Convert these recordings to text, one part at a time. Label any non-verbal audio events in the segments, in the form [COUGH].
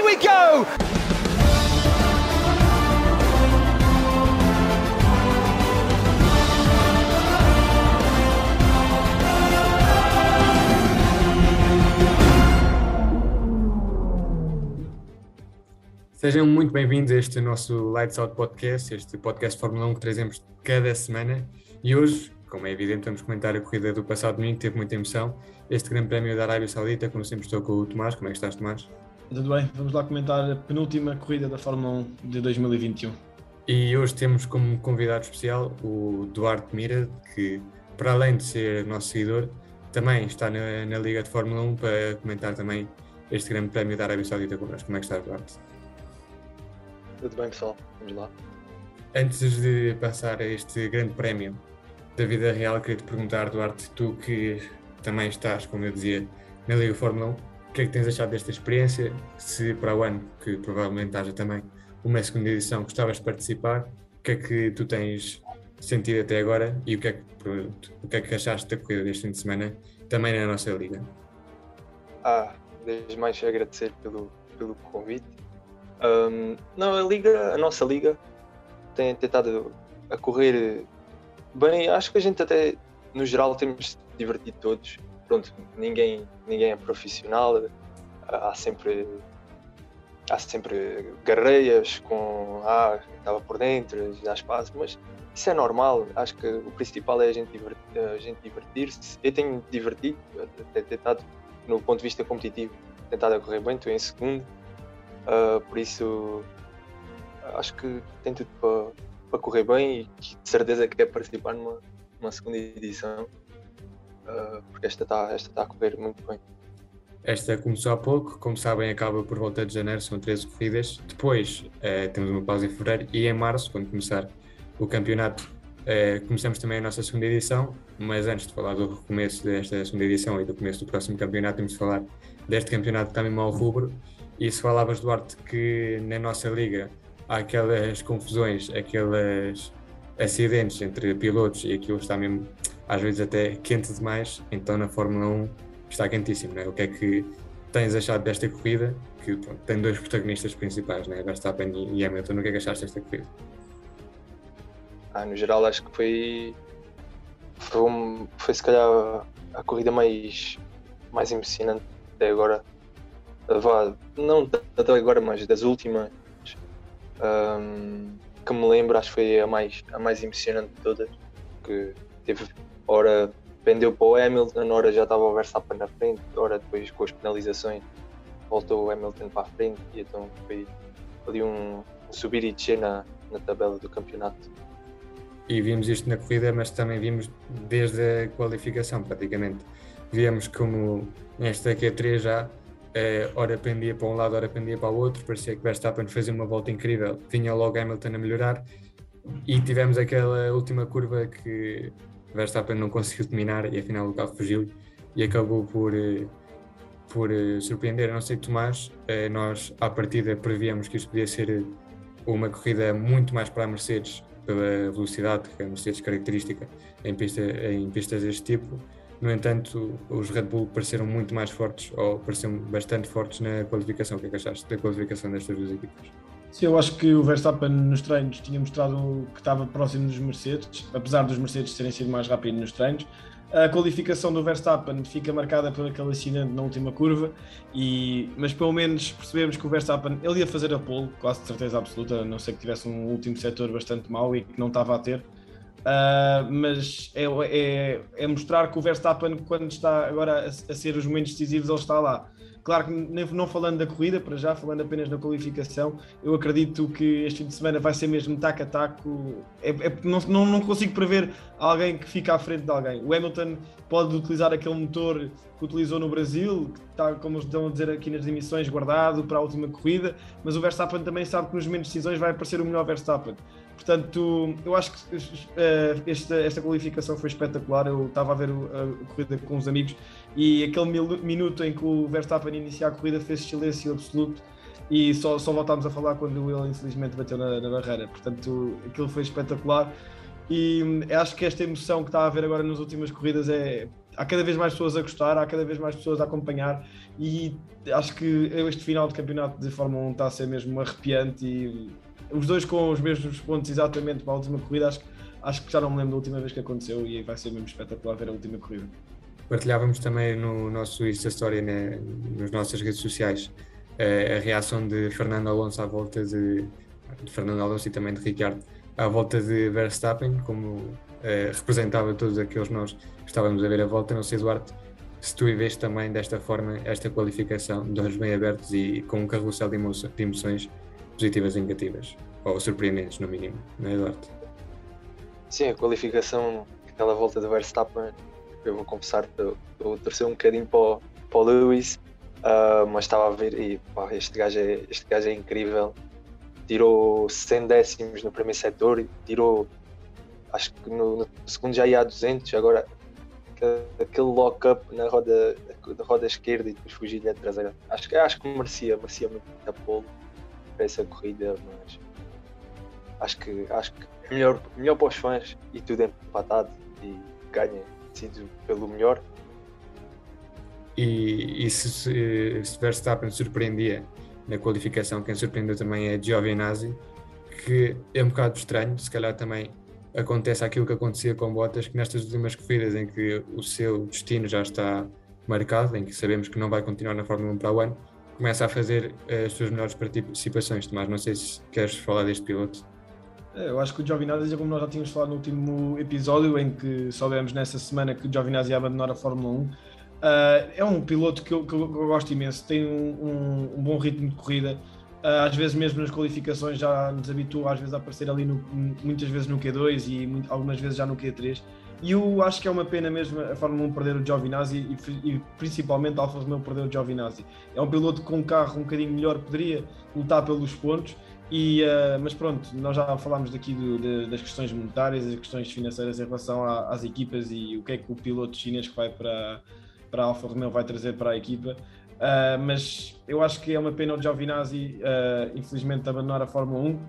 away we go! Sejam muito bem-vindos a este nosso Lights Out Podcast, este podcast de Fórmula 1 que trazemos cada semana. E hoje, como é evidente, vamos comentar a corrida do passado domingo, teve muita emoção. Este Grande Prémio da Arábia Saudita, como sempre estou com o Tomás. Como é que estás, Tomás? Tudo bem, vamos lá comentar a penúltima corrida da Fórmula 1 de 2021. E hoje temos como convidado especial o Duarte Mira, que, para além de ser nosso seguidor, também está na, na Liga de Fórmula 1 para comentar também este Grande Prémio da Arábia Saudita connosco. Como é que estás, Duarte? Tudo bem, pessoal? Vamos lá. Antes de passar a este grande prémio da vida real, queria te perguntar, Duarte, tu que também estás, como eu dizia, na Liga Fórmula 1, o que é que tens achado desta experiência? Se para o ano, que provavelmente haja também uma segunda edição, gostavas de participar, o que é que tu tens sentido até agora e o que é que, o que, é que achaste da corrida deste fim de semana também na nossa Liga? Ah, desde mais agradecer pelo, pelo convite um, não, a liga, a nossa liga tem tentado a correr bem. Acho que a gente até, no geral, temos divertido todos. Pronto, ninguém, ninguém é profissional. Há sempre há sempre garreias com ah, estava por dentro, dá espaço, mas isso é normal. Acho que o principal é a gente, divertir, a gente divertir-se. Eu tenho divertido, até tentado, no ponto de vista competitivo, tentado a correr bem, estou em segundo Uh, por isso, acho que tem tudo para, para correr bem e de certeza que quer participar numa, numa segunda edição, porque esta está esta tá a correr muito bem. Esta começou há pouco, como sabem, acaba por volta de janeiro, são 13 corridas. Depois eh, temos uma pausa em fevereiro e em março, quando começar o campeonato, eh, começamos também a nossa segunda edição. Mas antes de falar do recomeço desta segunda edição e do começo do próximo campeonato, temos de falar deste campeonato que está mesmo ao rubro e se falavas, Duarte, que na nossa liga há aquelas confusões, aqueles acidentes entre pilotos e aquilo está mesmo, às vezes, até quente demais, então na Fórmula 1 está quentíssimo, não é? O que é que tens achado desta corrida? Que pronto, tem dois protagonistas principais, né? Verstappen e Hamilton. O que é que achaste desta corrida? Ah, no geral, acho que foi. Foi, um, foi se calhar a corrida mais, mais emocionante até agora não até agora, mas das últimas um, que me lembro, acho que foi a mais, a mais emocionante de todas. Que teve, hora pendeu para o Hamilton, hora já estava o Verstappen na frente, hora depois com as penalizações voltou o Hamilton para a frente e então foi ali um, subir e descer na, na tabela do campeonato. E vimos isto na corrida, mas também vimos desde a qualificação praticamente. Víamos como nesta Q3 já é, ora pendia para um lado, ora pendia para o outro, parecia que Verstappen fazia uma volta incrível, vinha logo Hamilton a melhorar e tivemos aquela última curva que Verstappen não conseguiu dominar e afinal o carro fugiu e acabou por, eh, por eh, surpreender. não sei, Tomás, eh, nós à partida prevíamos que isto podia ser uma corrida muito mais para a Mercedes, pela velocidade que a Mercedes característica em, pista, em pistas deste tipo no entanto, os Red Bull pareceram muito mais fortes, ou pareceram bastante fortes na qualificação. O que é que achaste da qualificação destas duas equipas? Sim, eu acho que o Verstappen nos treinos tinha mostrado que estava próximo dos Mercedes, apesar dos Mercedes terem sido mais rápidos nos treinos. A qualificação do Verstappen fica marcada por aquele acidente na última curva, e, mas pelo menos percebemos que o Verstappen ele ia fazer a pole, quase de certeza absoluta, a não ser que tivesse um último setor bastante mau e que não estava a ter. Uh, mas é, é, é, mostrar que o Verstappen, quando está agora a, a, ser os momentos decisivos, ele está lá. Claro que não falando da corrida, para já, falando apenas da qualificação, eu acredito que este fim de semana vai ser mesmo taco a taco. É, é, não, não, consigo prever alguém que fica à frente de alguém. O Hamilton pode utilizar aquele motor que utilizou no Brasil, que está, como estão a dizer aqui nas emissões, guardado para a última corrida, mas o Verstappen também sabe que nos momentos de decisões vai aparecer o melhor Verstappen. Portanto, eu acho que uh, esta, esta qualificação foi espetacular. Eu estava a ver a corrida com os amigos e aquele minuto em que o Verstappen inicia a corrida fez silêncio absoluto e só, só voltámos a falar quando ele infelizmente bateu na, na barreira. Portanto, aquilo foi espetacular. E hum, acho que esta emoção que está a haver agora nas últimas corridas é há cada vez mais pessoas a gostar, há cada vez mais pessoas a acompanhar e acho que este final de campeonato de Fórmula 1 está a ser mesmo arrepiante e os dois com os mesmos pontos exatamente para a última corrida, acho, acho que já não me lembro da última vez que aconteceu e vai ser mesmo espetacular ver a última corrida. Partilhávamos também no nosso Insta Story, né, nas nossas redes sociais, eh, a reação de Fernando Alonso à volta de, de Fernando Alonso e também de Ricardo à volta de Verstappen, como eh, representava todos aqueles nós que estávamos a ver a volta. Não sei, Duarte, se tu vês também desta forma esta qualificação de olhos bem abertos e com um carrossel de, emoções positivas e negativas, ou surpreendentes, no mínimo, não é, Duarte? Sim, a qualificação, aquela volta de Verstappen, eu vou confessar, eu, eu torci um bocadinho para o, para o Lewis, uh, mas estava a ver e pá, este, gajo é, este gajo é incrível tirou 100 décimos no primeiro setor, tirou, acho que no, no segundo já ia a 200, agora aquele lock-up na roda, na roda esquerda e depois fugir-lhe a traseira. Acho, acho que merecia, merecia muito a pole para essa corrida, mas acho que, acho que é melhor, melhor para os fãs e tudo empatado e ganha decidido pelo melhor. E, e se, se, se Verstappen surpreendia na qualificação. Quem surpreendeu também é Giovinazzi, que é um bocado estranho, se calhar também acontece aquilo que acontecia com Bottas, que nestas últimas corridas em que o seu destino já está marcado, em que sabemos que não vai continuar na Fórmula 1 para o ano, começa a fazer eh, as suas melhores participações. Tomás, não sei se queres falar deste piloto. É, eu acho que o Giovinazzi, como nós já tínhamos falado no último episódio, em que soubemos nessa semana que o Giovinazzi ia abandonar a Fórmula 1, Uh, é um piloto que eu, que eu, gosto imenso, tem um, um, um, bom ritmo de corrida. Uh, às vezes, mesmo nas qualificações, já nos habitua às vezes a aparecer ali, no, muitas vezes no Q2 e muito, algumas vezes já no Q3. E eu acho que é uma pena mesmo a Fórmula 1 perder o Giovinazzi e, e principalmente a Alfa Romeo perder o Giovinazzi. É um piloto com um carro um bocadinho melhor, poderia lutar pelos pontos, e, uh, mas pronto, nós já falámos daqui do, de, das questões monetárias, das questões financeiras em relação a, às equipas e o que é que o piloto chinês que vai para, para a Alfa Romeo vai trazer para a equipa. Uh, mas eu acho que é uma pena o Giovinazzi, uh, infelizmente, abandonar a Fórmula 1. Uh,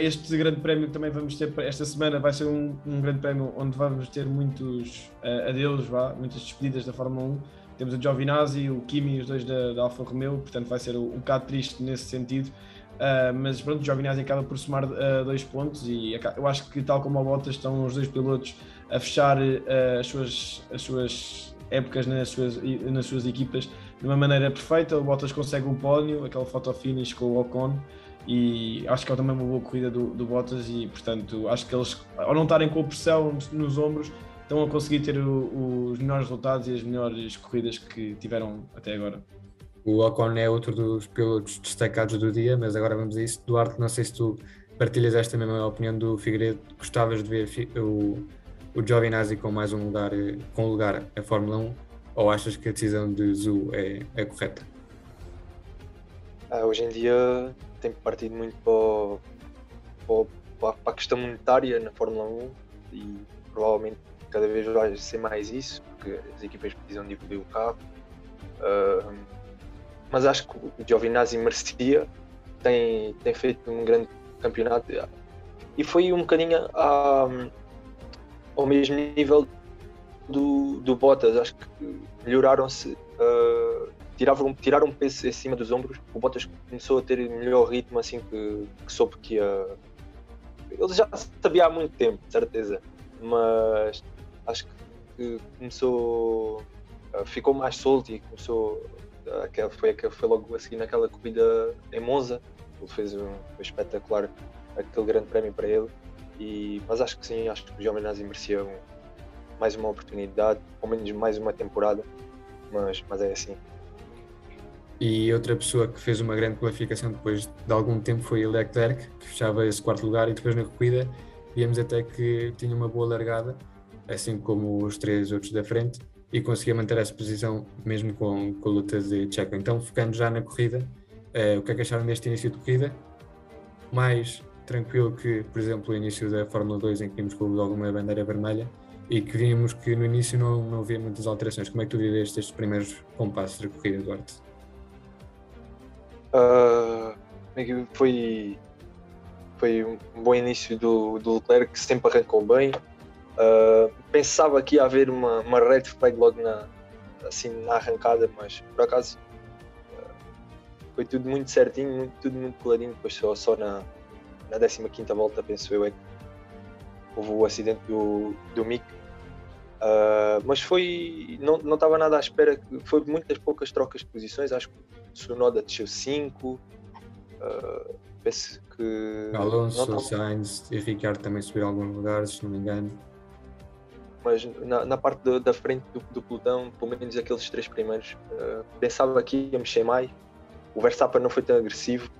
este grande prémio que também vamos ter esta semana vai ser um, um grande prémio onde vamos ter muitos adeus, vá, muitas despedidas da Fórmula 1. Temos o Giovinazzi, o Kimi, os dois da, da Alfa Romeo, portanto vai ser um bocado triste nesse sentido. Uh, mas pronto, o Giovinazzi acaba por somar uh, dois pontos e eu acho que tal como a Bottas estão os dois pilotos a fechar uh, as, suas, as suas épocas nas suas, nas suas equipas de uma maneira perfeita. O Bottas consegue um pódio, aquela foto finish com o Ocon, e acho que é também uma boa corrida do, do Bottas. E portanto, acho que eles, ao não estarem com pressão nos ombros, estão a conseguir ter o, os melhores resultados e as melhores corridas que tiveram até agora. O Ocon é outro dos pilotos destacados do dia, mas agora vamos a isso. Duarte, não sei se tu partilhas esta mesma opinião do Figueiredo, gostavas de ver o o Giovinazzi com mais um lugar, com lugar a Fórmula 1 ou achas que a decisão de Zu é, é correta? Ah, hoje em dia tem partido muito para, para, para, a questão monetária na Fórmula 1 e provavelmente cada vez vai ser mais isso, porque as equipas precisam de evoluir o carro. Uh, mas acho que o Giovinazzi merecia, tem, tem feito um grande campeonato e foi um bocadinho a, ao mesmo nível do, do Bottas. Acho que melhoraram-se, uh, tiraram, tiraram peso em cima dos ombros. O Bottas começou a ter melhor ritmo assim que, que soube que ia. Ele já sabia há muito tempo, de certeza, mas acho que começou. Uh, ficou mais solto e começou. Uh, foi, foi logo a seguir naquela corrida em Monza. Ele fez um, um espetacular aquele grande prémio para ele e, mas acho que sim, acho que o Giovinazzi merecia um, mais uma oportunidade, ao menos mais uma temporada, mas, mas é assim. E outra pessoa que fez uma grande qualificação depois de algum tempo foi Leclerc, que fechava esse quarto lugar e depois na corrida víamos até que tinha uma boa largada, assim como os três outros da frente, e conseguia manter essa posição mesmo com, com a luta de Checo. Então, focando já na corrida, eh, o que é que acharam deste início de corrida? Mais tranquilo que, por exemplo, o início da Fórmula 2 em que vimos com alguma bandeira vermelha e que vimos que no início não, não havia muitas alterações. Como é que tu viveste estes primeiros compassos da corrida, Eduardo? Uh, foi, foi um bom início do, do Leclerc, que sempre arrancou bem. Uh, pensava que ia haver uma, uma red flag logo na, assim, na arrancada, mas por acaso uh, foi tudo muito certinho, muito, tudo muito coladinho. Depois só, só na, na 15 volta, penso eu, é que houve o acidente do, do Mick. Uh, mas foi. Não, não estava nada à espera, foi muitas poucas trocas de posições. Acho que o Sonoda desceu 5. Uh, penso que. Alonso, tava... Sainz e Ricardo também subiram alguns lugares, se não me engano. Mas na, na parte do, da frente do, do, pelotão, pelo menos aqueles três primeiros, uh, pensava que ia mexer mais. O Verstappen não foi tão agressivo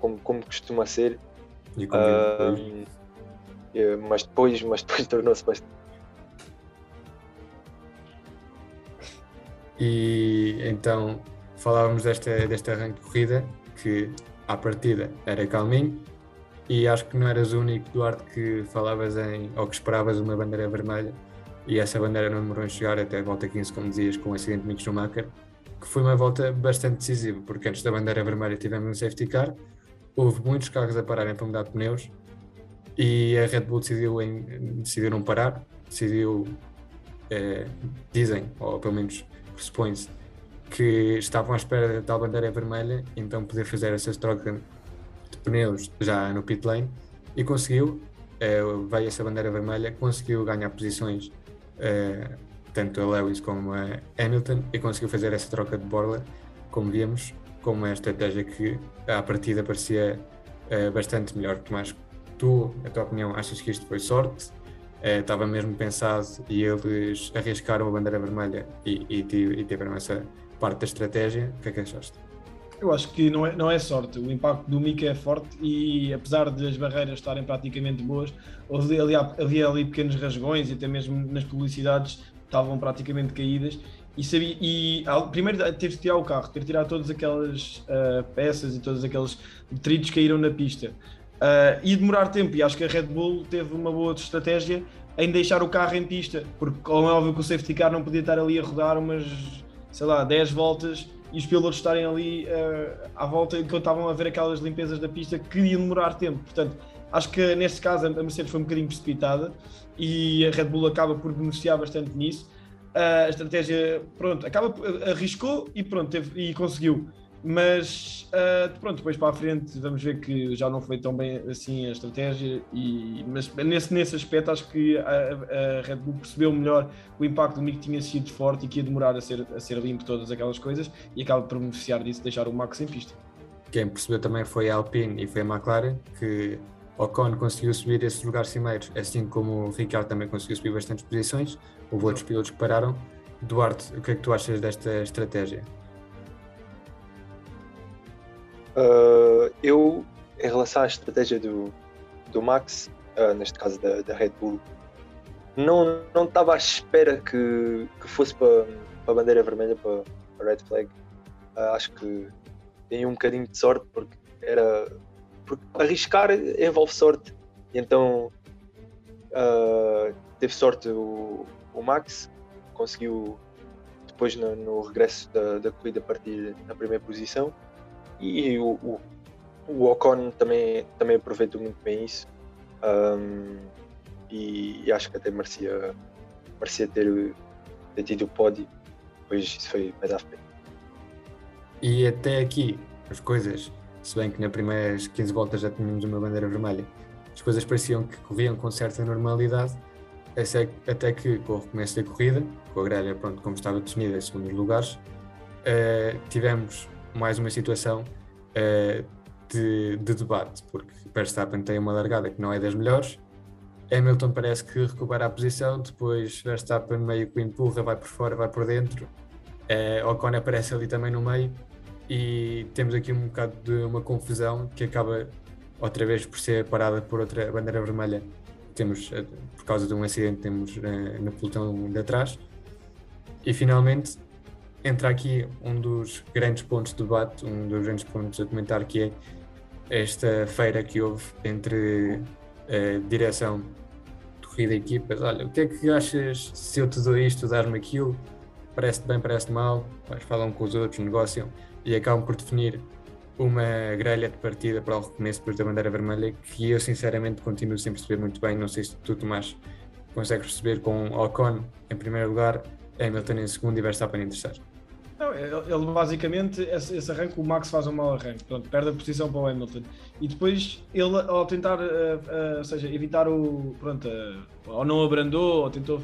como, como costuma ser. E uh, mas depois, mas depois [LAUGHS] tornou-se bastante. E então falávamos desta, deste arranque de corrida que à partida era calminho e acho que não eras o único, Duarte, que falavas em ou que esperavas uma bandeira vermelha e essa bandeira não demorou em chegar até a volta 15, como dizias, com o acidente de Mick Schumacher, que foi uma volta bastante decisiva, porque antes da bandeira vermelha tivemos um safety car, houve muitos carros a pararem para mudar de pneus e a Red Bull decidiu, em, decidiu não parar, decidiu, é, dizem, ou pelo menos pressupõe-se, que estavam à espera da tal bandeira vermelha, então poder fazer essas trocas de pneus já no pit lane e conseguiu, é, veio essa bandeira vermelha, conseguiu ganhar posições é, tanto a Lewis como a Hamilton e conseguiu fazer essa troca de borla, como vimos, com uma estratégia que à partida parecia uh, bastante melhor. Tomás, tu, a tua opinião, achas que isto foi sorte? Uh, estava mesmo pensado e eles arriscaram a bandeira vermelha e, e, e tiveram essa parte da estratégia. O que é que achaste? Eu acho que não é, não é sorte. O impacto do Mika é forte e, apesar das barreiras estarem praticamente boas, havia ali, ali pequenos rasgões e até mesmo nas publicidades estavam praticamente caídas e, sabia, e primeiro teve de tirar o carro, ter de tirar todas aquelas uh, peças e todos aqueles detritos que caíram na pista. Uh, e demorar tempo, e acho que a Red Bull teve uma boa estratégia em deixar o carro em pista, porque como é óbvio que o safety car não podia estar ali a rodar umas, sei lá, 10 voltas e os pilotos estarem ali uh, à volta enquanto estavam a ver aquelas limpezas da pista que iam demorar tempo. Portanto, acho que neste caso a Mercedes foi um bocadinho precipitada e a Red Bull acaba por beneficiar bastante nisso a estratégia, pronto, acaba, arriscou e pronto, teve, e conseguiu. Mas uh, pronto, depois para a frente vamos ver que já não foi tão bem assim a estratégia, e, mas nesse, nesse aspecto acho que a, a Red Bull percebeu melhor o impacto do Mick tinha sido forte e que ia demorar a ser, a ser limpo todas aquelas coisas e acaba por beneficiar disso, deixar o Max em pista. Quem percebeu também foi a Alpine e foi a McLaren, que Ocon conseguiu subir esses lugares cimeiros, assim como o Ricardo também conseguiu subir bastantes posições, houve outros pilotos que pararam. Duarte, o que é que tu achas desta estratégia? Uh, eu, em relação à estratégia do, do Max, uh, neste caso da, da, Red Bull, não, estava à espera que, que fosse para, a bandeira vermelha, para a red flag. Uh, acho que tem um bocadinho de sorte, porque era porque arriscar envolve sorte. E então teve sorte o, o, Max, conseguiu depois no, no regresso da, da, corrida partir na primeira posição e o, o, o Ocon também, também aproveitou muito bem isso um, e, e, acho que até merecia, merecia ter, ter tido o pódio, depois isso foi mais à frente. E até aqui as coisas se bem que nas primeiras 15 voltas já tínhamos uma bandeira vermelha. As coisas pareciam que corriam com certa normalidade, até que com o recomeço da corrida, com a grelha pronto, como estava definida em segundos lugares, uh, tivemos mais uma situação uh, de, de, debate, porque Verstappen tem uma largada que não é das melhores, Hamilton parece que recupera a posição, depois Verstappen meio que empurra, vai por fora, vai por dentro, uh, Ocon aparece ali também no meio, e temos aqui um bocado de uma confusão que acaba outra vez por ser parada por outra bandeira vermelha. Temos, eh, por causa de um acidente, temos uh, no pelotão de atrás. E finalmente entra aqui um dos grandes pontos de debate, um dos grandes pontos a comentar, que é esta feira que houve entre a eh, direção corrida e equipas. Olha, o que é que achas se eu te dou isto, dar-me aquilo? Parece-te bem, parece-te mal? Mas falam com os outros, negociam e acabam por definir uma grelha de partida para o recomeço depois da bandeira vermelha que eu sinceramente continuo sem perceber muito bem, não sei se tu Tomás consegue receber com Ocon em primeiro lugar, Hamilton em segundo e Verstappen em terceiro. Não, ele basicamente, esse, arranque, o Max faz um mau arranque, perde a posição para o Hamilton. E depois ele, ao tentar, uh, uh, ou seja, evitar o. Pronto, uh, ou não abrandou, ou tentou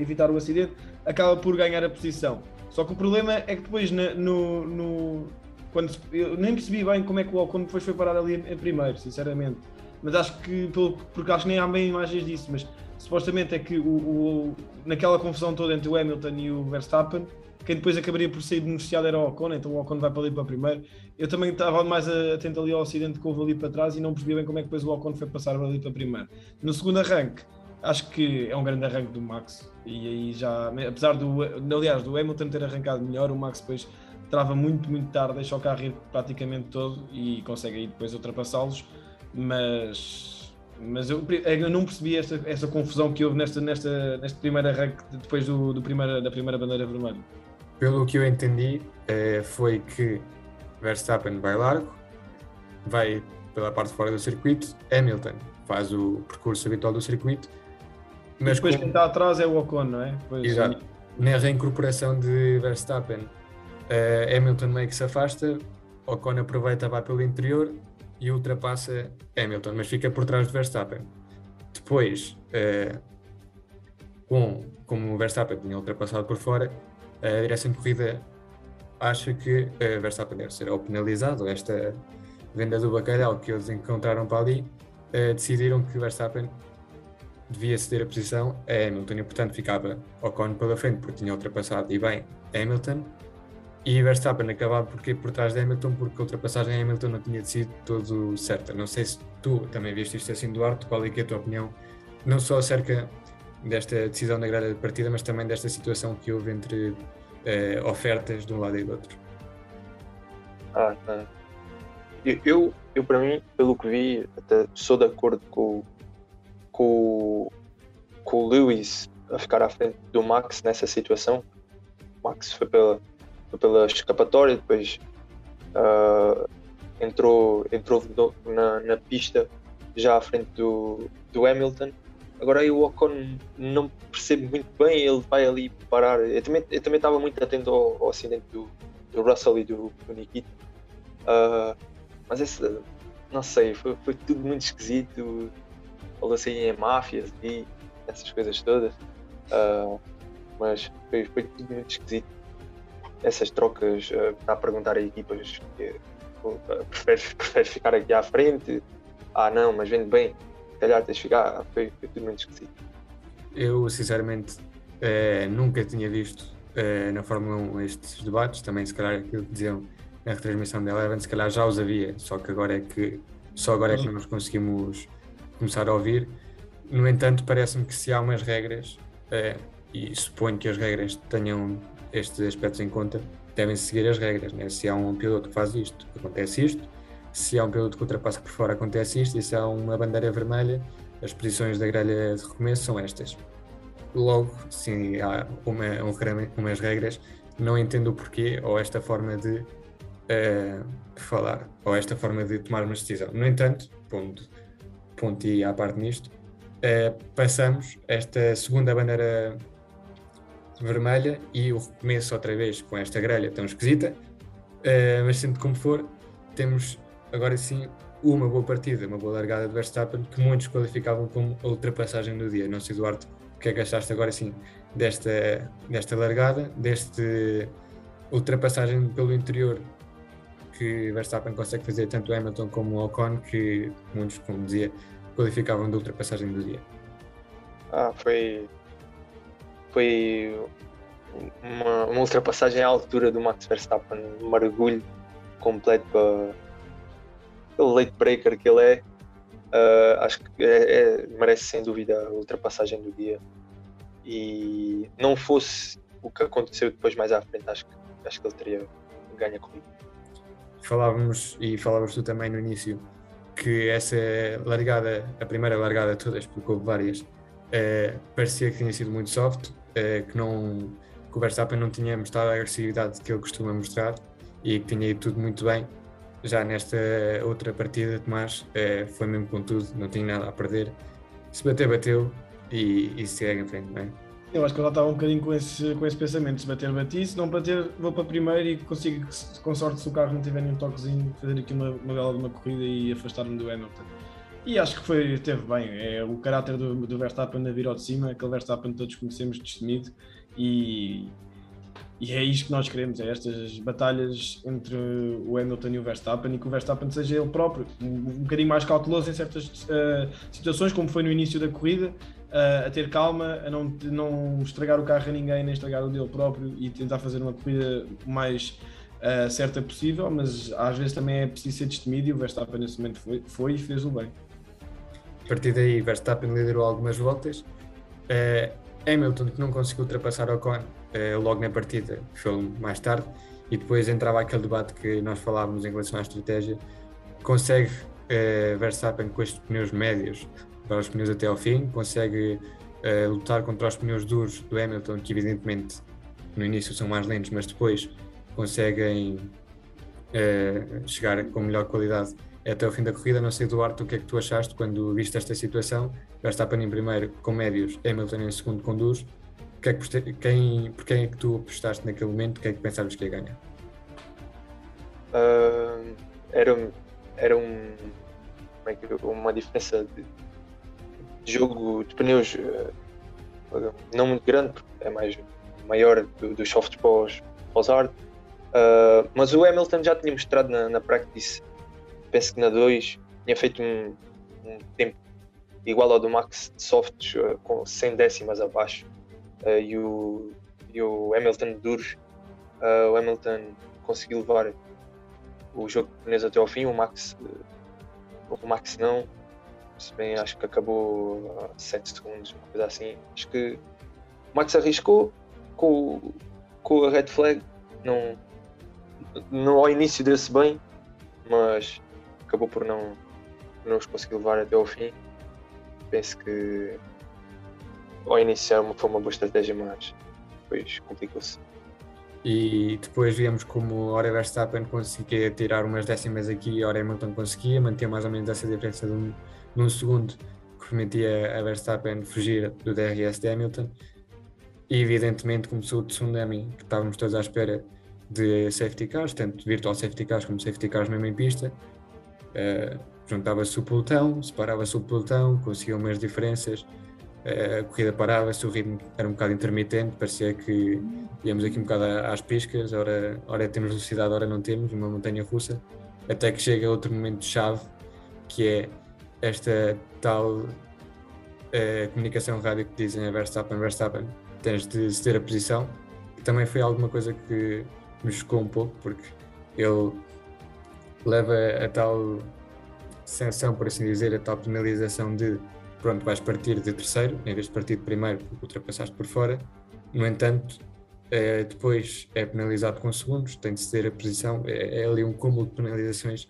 evitar o acidente, acaba por ganhar a posição. Só que o problema é que depois no. no quando, eu nem percebi bem como é que o Ocon depois foi parar ali em primeiro, sinceramente. Mas acho que, porque acho que nem há bem imagens disso, mas supostamente é que o, o, naquela confusão toda entre o Hamilton e o Verstappen, quem depois acabaria por ser beneficiado era o Ocon, então o Ocon vai para ali para primeiro. Eu também estava mais atento ali ao acidente que houve ali para trás e não percebi bem como é que depois o Ocon foi passar ali para primeiro. No segundo arranque, acho que é um grande arranque do Max e aí já, apesar do, aliás, do Hamilton ter arrancado melhor, o Max depois trava muito, muito tarde, deixa o carro ir praticamente todo e consegue aí depois ultrapassá-los, mas mas eu, eu, não percebi esta, confusão que houve nesta, nesta, neste primeiro arranque depois do, do primeira, da primeira bandeira vermelha. Pelo que eu entendi, eh, foi que Verstappen vai largo, vai pela parte fora do circuito, Hamilton faz o percurso habitual do circuito. Mas depois com... quem está atrás é o Ocon, não é? Pois, Exato. Na reincorporação de Verstappen, uh, Hamilton meio que se afasta, Ocon aproveita, vai pelo interior e ultrapassa Hamilton, mas fica por trás de Verstappen. Depois, uh, com, como o Verstappen tinha ultrapassado por fora, a direção de corrida acha que uh, Verstappen deve ser penalizado, esta venda do bacalhau que eles encontraram para ali, uh, decidiram que Verstappen devia ceder a posição a Hamilton e, portanto, ficava Ocon pela frente porque tinha ultrapassado e bem Hamilton e Verstappen acabava porque por trás de Hamilton, porque a ultrapassagem em Hamilton não tinha sido todo certa. Não sei se tu também viste isto assim, Duarte, qual é, é a tua opinião, não só acerca desta decisão da grade de partida, mas também desta situação que houve entre eh, ofertas de um lado e do outro. Ah, tá. Eu, eu, eu, para mim, pelo que vi, até sou de acordo com, com, com o Lewis a ficar à frente do Max nessa situação. O Max foi pela pela escapatória, depois uh, entrou, entrou na, na, pista já à frente do, do Hamilton. Agora aí o Ocon não percebe muito bem, ele vai ali parar. Eu também, eu também estava muito atento ao, ao acidente do, do Russell e do, do Nikita. Uh, mas esse, não sei, foi, foi tudo muito esquisito. Falou assim em máfias e essas coisas todas. Uh, mas foi, foi tudo muito esquisito essas trocas uh, a perguntar a equipas que uh, [LAUGHS] ficar aqui à frente? Ah, não, mas vende bem, calhar de ficar. Foi, foi tudo muito esquisito. Eu, sinceramente, eh, nunca tinha visto eh, na Fórmula 1 estes debates, também se calhar aquilo que diziam na retransmissão da Eleven, se calhar já os havia, só que agora é que só agora é que nós conseguimos começar a ouvir. No entanto, parece-me que se há umas regras, eh, e suponho que as regras tenham estes aspectos em conta, devem seguir as regras. Né? Se há um piloto que faz isto, acontece isto. Se há um piloto que ultrapassa por fora, acontece isto. E se há uma bandeira vermelha, as posições da grelha de recomeço são estas. Logo, se há uma, um, umas regras, não entendo o porquê ou esta forma de uh, falar, ou esta forma de tomar uma decisão. No entanto, ponto, ponto e à parte nisto, uh, passamos esta segunda bandeira vermelha e o recomeço outra vez com esta grelha tão esquisita, uh, mas sendo como for, temos agora sim uma boa partida, uma boa largada de Verstappen que muitos qualificavam como a ultrapassagem do dia. Não sei, Eduardo, o que é que achaste agora sim desta, desta largada, deste ultrapassagem pelo interior que Verstappen consegue fazer tanto Hamilton como Ocon, que muitos, como dizia, qualificavam de ultrapassagem do dia. Ah, foi foi uma, uma, ultrapassagem à altura do Max Verstappen, um mergulho completo para o late breaker que ele é. Uh, acho que é, é, merece sem dúvida a ultrapassagem do dia. E não fosse o que aconteceu depois mais à frente, acho que, acho que ele teria ganho a corrida. Falávamos, e falávamos tu também no início, que essa largada, a primeira largada de todas, porque houve várias, uh, parecia que tinha sido muito soft, eh, que, não, que o Verstappen não tinha mostrado a agressividade que ele costuma mostrar e que tinha ido tudo muito bem. Já nesta outra partida, Tomás, eh, foi mesmo com tudo, não tinha nada a perder. Se bater, bateu. e, e segue em frente, não é? Eu acho que já estava um bocadinho com esse, com esse pensamento: se bater, bati, se não bater, vou para primeiro e consigo, com sorte, se o carro não tiver nenhum toquezinho, fazer aqui uma, uma bela de uma corrida e afastar-me do Hamilton. E acho que foi, teve bem. É o caráter do, do Verstappen a vir ao de cima, aquele Verstappen que todos conhecemos destemido. E, e é isto que nós queremos: é estas batalhas entre o Hamilton e o Verstappen e que o Verstappen seja ele próprio um, um bocadinho mais cauteloso em certas uh, situações, como foi no início da corrida uh, a ter calma, a não, não estragar o carro a ninguém, nem estragar o dele próprio e tentar fazer uma corrida mais uh, certa possível, mas às vezes também é preciso ser destemido e o Verstappen nesse momento foi, foi e fez o bem. A partir daí, Verstappen liderou algumas voltas. Hamilton, que não conseguiu ultrapassar Ocon uh, logo na partida, foi mais tarde, e depois entrava aquele debate que nós falávamos em relação à estratégia. Consegue uh, Verstappen com estes pneus médios para os pneus até ao fim, consegue uh, lutar contra os pneus duros do Hamilton, que evidentemente no início são mais lentos, mas depois conseguem uh, chegar com melhor qualidade até ao fim da corrida. Não sei, Duarte, o que é que tu achaste quando viste esta situação? Verstappen em primeiro com médios, Hamilton em segundo com duros. Que é que, quem, por quem é que tu apostaste naquele momento? Quem é que pensavas que ia ganhar? Uh, era, era um, é uma diferença de jogo de pneus uh, não muito grande, porque é mais maior dos do soft pós, pós hard. Uh, mas o Hamilton já tinha mostrado na, na practice, penso que na 2, tinha feito um, um, tempo igual ao do Max de softs, uh, com 100 décimas abaixo. E, o, e o Hamilton duros, o Hamilton conseguiu levar o jogo pneus até ao fim, o Max, o Max não se bem acho que acabou a 7 segundos, uma coisa assim. Acho que o Max arriscou com, com a red flag, não, não ao início desse bem, mas acabou por não, não os conseguir levar até ao fim. Penso que ao uma boa estratégia, mas depois complicou-se. E depois vimos como Ora Verstappen conseguia tirar umas décimas aqui e Ora Hamilton conseguia, manter mais ou menos essa diferença de um, num segundo que permitia a Verstappen fugir do DRS de Hamilton. E evidentemente começou o tsunami que estávamos todos à espera de safety cars, tanto virtual safety cars como safety cars mesmo em pista. Uh, Juntava-se o pelotão, separava-se o pelotão, conseguia umas diferenças, a corrida parava-se, o ritmo era um bocado intermitente, parecia que íamos aqui um bocado às piscas, ora, ora temos velocidade, ora não temos, uma montanha russa, até que chega outro momento chave, que é esta tal uh, comunicação rádio que dizem a Verstappen, Verstappen, tens de ceder a posição, que também foi alguma coisa que me chocou um pouco, porque ele leva a tal sanção, por assim dizer, a tal penalização de pronto, vais partir de terceiro, em vez de partir de primeiro, porque ultrapassaste por fora. No entanto, é, depois é penalizado com segundos, tem de ceder a posição, é, é ali um cúmulo de penalizações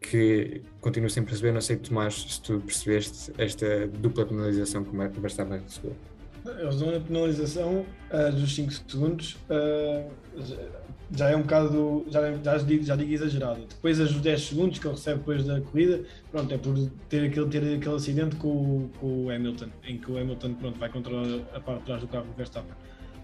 que continuo sem perceber, não sei Tomás se tu percebeste esta dupla penalização que o Verstappen recebeu. Eles dão a penalização uh, dos 5 segundos, uh, já é um bocado, já, já, digo, já digo exagerado. Depois, os 10 segundos que ele recebe depois da corrida, pronto, é por ter aquele, ter aquele acidente com, com o Hamilton, em que o Hamilton pronto, vai contra a parte de trás do carro do Verstappen.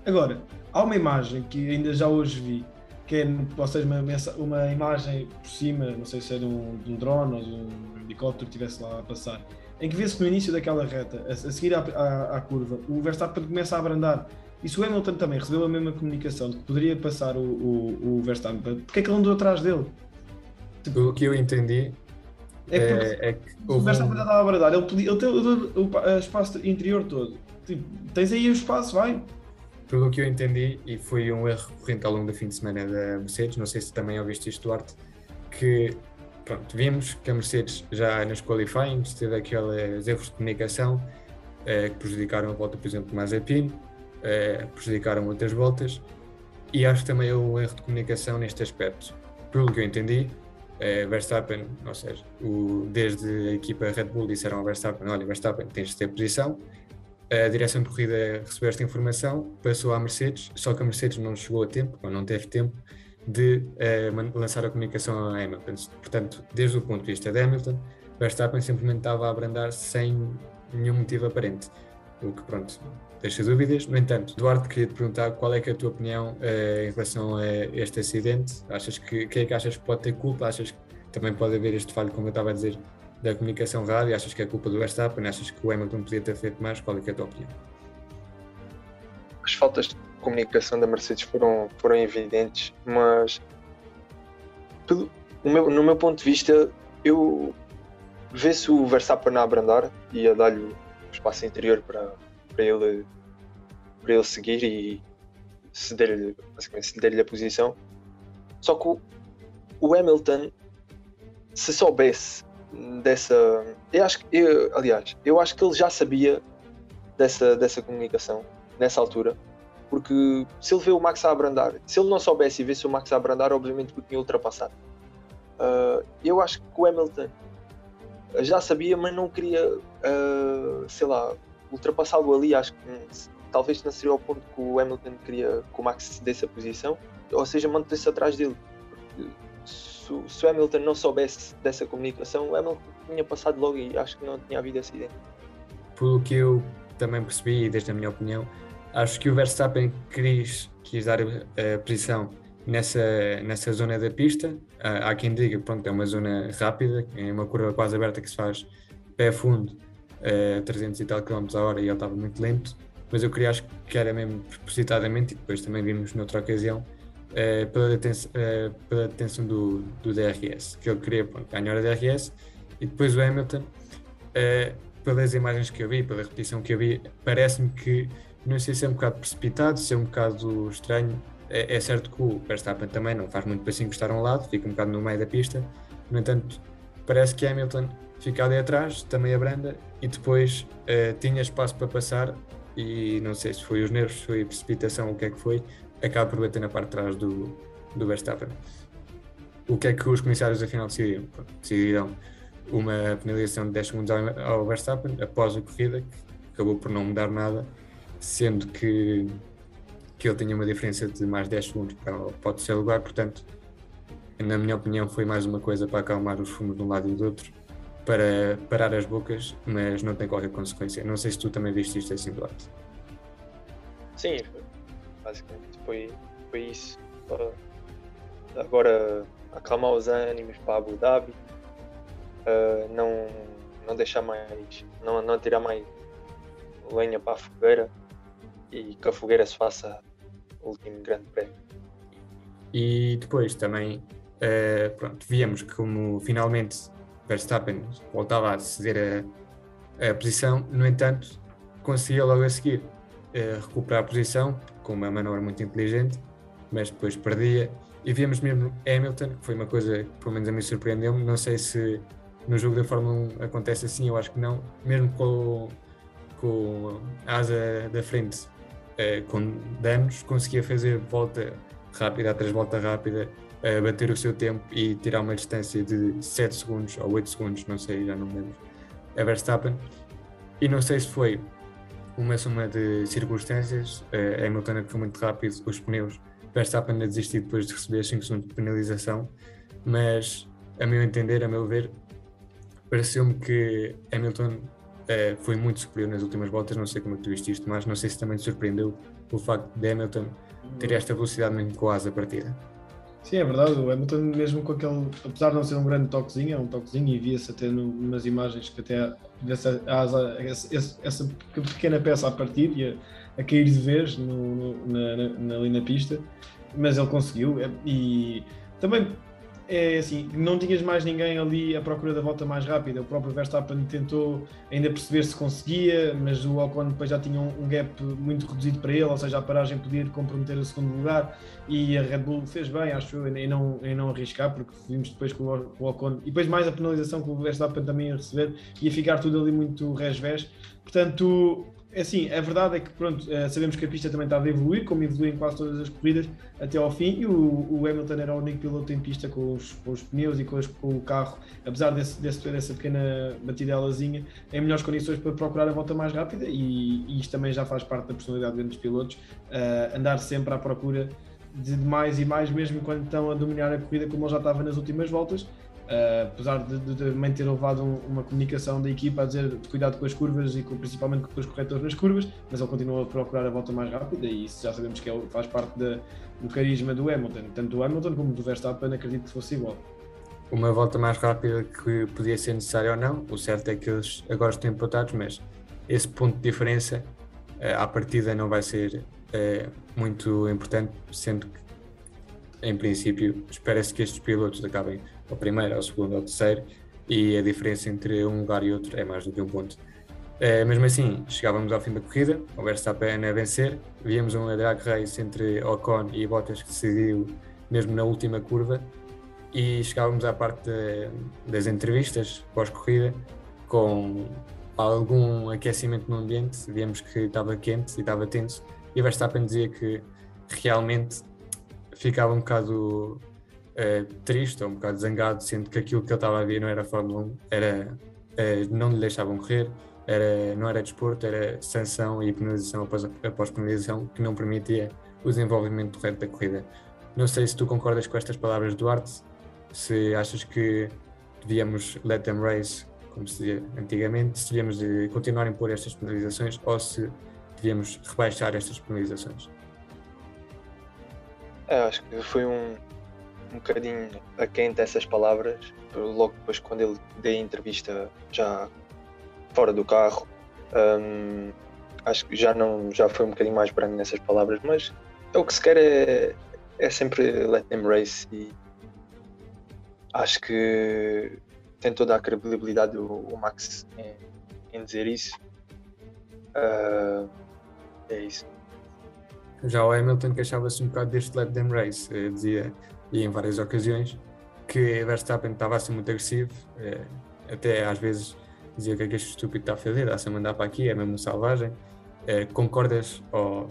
Agora, há uma imagem que ainda já hoje vi, que é, ou seja, uma, uma imagem por cima, não sei se é de um, de um drone ou de um helicóptero que estivesse lá a passar, em que vê-se no início daquela reta, a, a seguir à, à, à, curva, o Verstappen começa a abrandar. E se o Hamilton também recebeu a mesma comunicação de que poderia passar o, o, o Verstappen, porque é que ele andou atrás dele? Tipo, o que eu entendi é, é, é que o Verstappen estava a abrandar, ele, podia, ele tem o, o, o espaço interior todo. Tipo, tens aí o espaço, vai, pelo que eu entendi, e foi um erro recorrente ao longo do fim de semana da Mercedes, não sei se também ouviste isto, Duarte, que pronto, vimos que a Mercedes já nas qualifying teve aqueles erros de comunicação eh, que prejudicaram a volta, por exemplo, de Mazepin, eh, prejudicaram outras voltas, e acho que também houve um erro de comunicação neste aspecto. Pelo que eu entendi, eh, Verstappen, ou seja, o, desde a equipa Red Bull disseram ao Verstappen, olha Verstappen, tens de ter posição, a direção de corrida recebeu esta informação, passou à Mercedes, só que a Mercedes não chegou a tempo, ou não teve tempo, de uh, lançar a comunicação a Hamilton. Portanto, desde o ponto de vista de Hamilton, Verstappen simplesmente estava a abrandar sem nenhum motivo aparente. o que pronto, deixa dúvidas. No entanto, Eduardo, queria te perguntar qual é, é a tua opinião uh, em relação a este acidente? Achas que quem é que achas que pode ter culpa? Achas que também pode haver este falho, como eu estava a dizer, da comunicação rádio? Achas que é culpa do Verstappen? Achas que o Hamilton podia ter feito mais? Qual é, é a tua opinião? As faltas comunicação da Mercedes foram, foram evidentes, mas pelo, no, meu, no meu ponto de vista, eu vê-se o Verstappen a abrandar e a dar-lhe o espaço interior para, para, ele, para ele seguir e ceder-lhe ceder a posição. Só que o, o Hamilton, se soubesse dessa. Eu acho eu, aliás, eu acho que ele já sabia dessa, dessa comunicação nessa altura, porque se ele vê o Max a abrandar, se ele não soubesse e vê-se o Max a abrandar, obviamente que tinha ultrapassado. Uh, eu acho que o Hamilton já sabia, mas não queria, uh, sei lá, ultrapassá-lo ali. Acho que talvez não seria o ponto que o Hamilton queria que o Max se desse a posição, ou seja, mantesse atrás dele. Porque se, se, o Hamilton não soubesse dessa comunicação, o Hamilton tinha passado logo e acho que não tinha havido acidente. Pelo que eu também percebi, desde a minha opinião, acho que o Verstappen quis, quis dar a, a posição nessa, nessa zona da pista. há quem diga pronto, é uma zona rápida, é uma curva quase aberta que se faz pé fundo a 300 e tal km a hora e ele estava muito lento, mas eu queria acho que era mesmo propositadamente e depois também vimos noutra ocasião uh, pela, detenção, pela detenção do, do DRS, que ele queria pronto, ganhar a DRS e depois o Hamilton, pelas imagens que eu vi, pela repetição que eu vi, parece-me que não sei se é um bocado precipitado, se é um bocado estranho, é, é, certo que o Verstappen também não faz muito para se encostar a um lado, fica um bocado no meio da pista. No entanto, parece que Hamilton fica ali atrás, também abranda, e depois uh, tinha espaço para passar. E não sei se foi os nervos, foi a precipitação, o que é que foi, acaba por bater na parte de trás do, do Verstappen. O que é que os comissários afinal decidiram? Decidiram uma penalização de 10 segundos ao Verstappen após a corrida, que acabou por não mudar nada, sendo que que ele tinha uma diferença de mais 10 segundos para, o terceiro lugar, portanto, na minha opinião, foi mais uma coisa para acalmar os fumos de um lado e do outro, para parar as bocas, mas não tem qualquer consequência. Não sei se tu também viste isto assim do lado. Sim, basicamente foi, foi isso. Agora, acalmar os ânimos para Abu Dhabi, uh, não, não deixar mais, não, não tirar mais lenha para a fogueira e que a fogueira se faça o último grande prémio. E depois também, uh, pronto, víamos como finalmente Verstappen voltava a ceder a, a posição, no entanto, conseguia logo a seguir uh, recuperar a posição com uma manobra muito inteligente, mas depois perdia. E víamos mesmo Hamilton, que foi uma coisa que pelo menos a mim surpreendeu-me. Não sei se no jogo da Fórmula 1 acontece assim, eu acho que não. Mesmo com, com a asa da frente com danos, conseguia fazer volta rápida atrás volta rápida, bater o seu tempo e tirar uma distância de 7 segundos ou 8 segundos, não sei, já não me lembro, a Verstappen. E não sei se foi uma soma de circunstâncias, uh, Hamilton foi muito rápido, os pneus, Verstappen a desistir depois de receber 5 segundos de penalização, mas a meu entender, a meu ver, pareceu-me que Hamilton é, foi muito superior nas últimas voltas. Não sei como é tu viste isto, mas não sei se também te surpreendeu o facto de Hamilton ter esta velocidade mesmo com a partida. Sim, é verdade. O Hamilton, mesmo com aquele, apesar de não ser um grande toquezinho, é um toquezinho e via-se até numas imagens que até essa, asa, essa, essa, pequena peça a partir e a, a cair de vez no, no, na, na, ali na pista, mas ele conseguiu. E também é assim, não tinhas mais ninguém ali à procura da volta mais rápida. O próprio Verstappen tentou ainda perceber se conseguia, mas o Ocon depois já tinha um, gap muito reduzido para ele, ou seja, a paragem podia comprometer o segundo lugar e a Red Bull fez bem, acho eu, em não, em não arriscar, porque vimos depois que o, Ocon, e depois mais a penalização que o Verstappen também ia receber, ia ficar tudo ali muito resvés. Portanto, assim, a verdade é que pronto, eh, sabemos que a pista também estava a evoluir, como evolui em quase todas as corridas até ao fim, e o, o Hamilton era o único piloto em pista com os, com os pneus e com, os, com, o carro, apesar desse, desse, dessa pequena batidelazinha, em melhores condições para procurar a volta mais rápida, e, e isto também já faz parte da personalidade dos pilotos, uh, andar sempre à procura de mais e mais, mesmo quando estão a dominar a corrida, como ele já estava nas últimas voltas. Uh, apesar de, de, também ter levado um, uma comunicação da equipa a dizer cuidado com as curvas e com, principalmente com os corretores nas curvas, mas ele continua a procurar a volta mais rápida e isso já sabemos que é, faz parte de, do carisma do Hamilton, tanto do Hamilton como do Verstappen, acredito que fosse igual. Uma volta mais rápida que podia ser necessária ou não, o certo é que eles agora estão empatados, mas esse ponto de diferença uh, à partida não vai ser uh, muito importante, sendo que em princípio espera-se que estes pilotos acabem ao primeiro, ao segundo, ao terceiro, e a diferença entre um lugar e outro é mais do que um ponto. Uh, mesmo assim, chegávamos ao fim da corrida, o Verstappen a vencer, víamos um drag race entre Ocon e Bottas que decidiu mesmo na última curva, e chegávamos à parte de, das entrevistas pós-corrida, com algum aquecimento no ambiente, víamos que estava quente e estava tenso, e o Verstappen dizia que realmente ficava um bocado uh, triste ou um bocado zangado, sendo que aquilo que ele estava a ver não era Fórmula 1, era, uh, não lhe deixavam correr, era, não era desporto, era sanção e penalização após, após penalização que não permitia o desenvolvimento correto da corrida. Não sei se tu concordas com estas palavras Duarte, se achas que devíamos let them race, como se dizia antigamente, se devíamos de continuar a impor estas penalizações ou se devíamos rebaixar estas penalizações. É, acho que foi um, um bocadinho aquém dessas palavras, logo depois quando ele deu a entrevista já fora do carro. Um, acho que já não já foi um bocadinho mais branco nessas palavras, mas é o que se quer é, é sempre let them race e acho que tem toda a credibilidade o, o Max em, em, dizer isso. Uh, é isso. Já o Hamilton queixava-se um bocado deste let them race, eh, dizia, e em várias ocasiões, que Verstappen estava a ser muito agressivo, eh, até às vezes dizia que é que este estúpido está a fazer, está-se a mandar para aqui, é mesmo selvagem. Eh, concordas ou,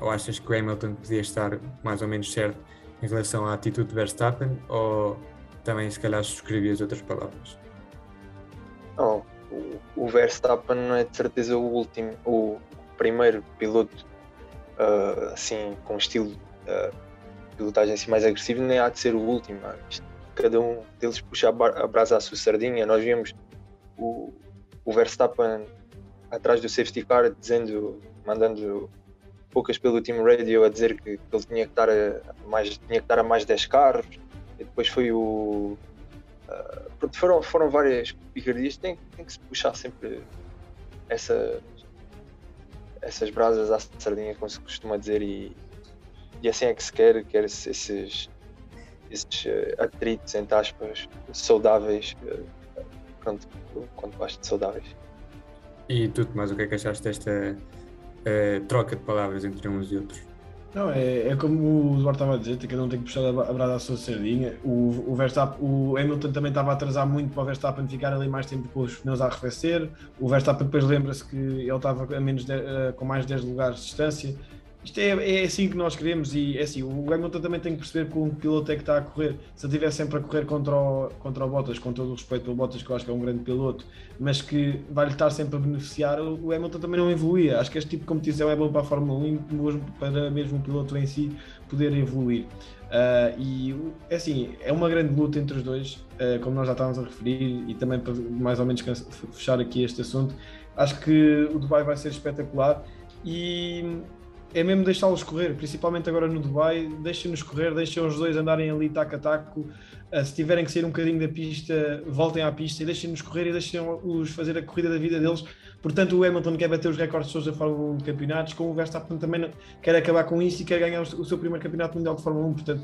ou achas que o Hamilton podia estar mais ou menos certo em relação à atitude de Verstappen ou também se calhar subscrevias outras palavras? Não, o, o Verstappen não é de certeza o último, o primeiro piloto uh, assim, com estilo uh, pilotagem assim, mais agressivo, nem há de ser o último. Cada um deles puxa a, brasa à sua sardinha. Nós vimos o, o Verstappen atrás do safety car dizendo, mandando poucas pelo team radio a dizer que, que ele tinha que, estar a mais, tinha que estar a mais 10 carros. E depois foi o. Uh, foram, foram várias picardias. Tem, tem que se puxar sempre essa, essas brasas à sardinha, como se costuma dizer, e, e assim é que se quer, quer esses, esses uh, atritos, entre aspas, saudáveis, uh, pronto, quanto de saudáveis. E tu, Tomás, o que é que achaste desta uh, troca de palavras entre uns e outros? Não, é, é como o Eduardo estava a dizer, cada um tem que puxar a brada à sua sardinha. O, o, Verstappen, o Hamilton também estava a atrasar muito para o Verstappen ficar ali mais tempo com os pneus a arrefecer. O Verstappen depois lembra-se que ele estava a menos de, uh, com mais 10 lugares de distância. Isto é, é assim que nós queremos e é assim, o Hamilton também tem que perceber que um piloto é que está a correr. Se ele estiver sempre a correr contra o, contra o Bottas, com todo o respeito pelo Bottas, que eu acho que é um grande piloto, mas que vai-lhe estar sempre a beneficiar, o Hamilton também não evoluía. Acho que este tipo de competição é bom para a Fórmula 1 mesmo para mesmo o piloto em si poder evoluir. Uh, e é assim, é uma grande luta entre os dois, uh, como nós já estávamos a referir, e também para mais ou menos fechar aqui este assunto. Acho que o Dubai vai ser espetacular e é mesmo deixá-los correr, principalmente agora no Dubai, deixem-nos correr, deixem os dois andarem ali taco a taco, uh, se tiverem que sair um bocadinho da pista, voltem à pista e deixem-nos correr e deixem-os fazer a corrida da vida deles. Portanto, o Hamilton quer bater os recordes todos da Fórmula 1 de campeonatos, como o Verstappen também quer acabar com isso e quer ganhar o seu primeiro campeonato mundial de Fórmula 1. Portanto,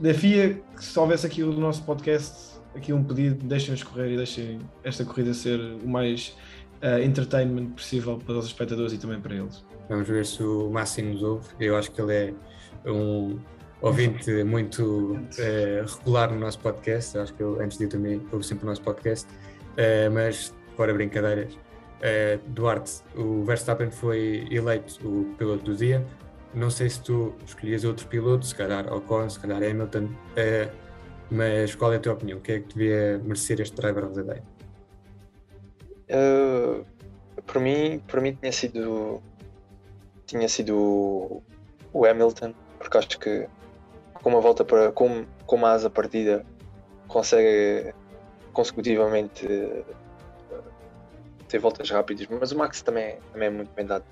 da FIA, se houvesse aqui o nosso podcast, aqui um pedido, deixem-nos correr e deixem esta corrida ser o mais uh, entertainment possível para os espectadores e também para eles. Vamos ver se o Máximo nos ouve. Eu acho que ele é um ouvinte muito uh, regular no nosso podcast. Eu acho que ele, antes de eu também, ouve sempre o nosso podcast. Uh, mas, fora brincadeiras, uh, Duarte, o Verstappen foi eleito o piloto do dia. Não sei se tu escolhias outro piloto, se calhar Ocon, se calhar Hamilton, mas qual é a tua opinião? O que é que devia merecer este driver of the day? Para mim, para mim tinha sido tinha sido o Hamilton, porque acho que com uma volta para com, com uma asa partida consegue consecutivamente uh, ter voltas rápidas, mas o Max também, também é muito bem dado.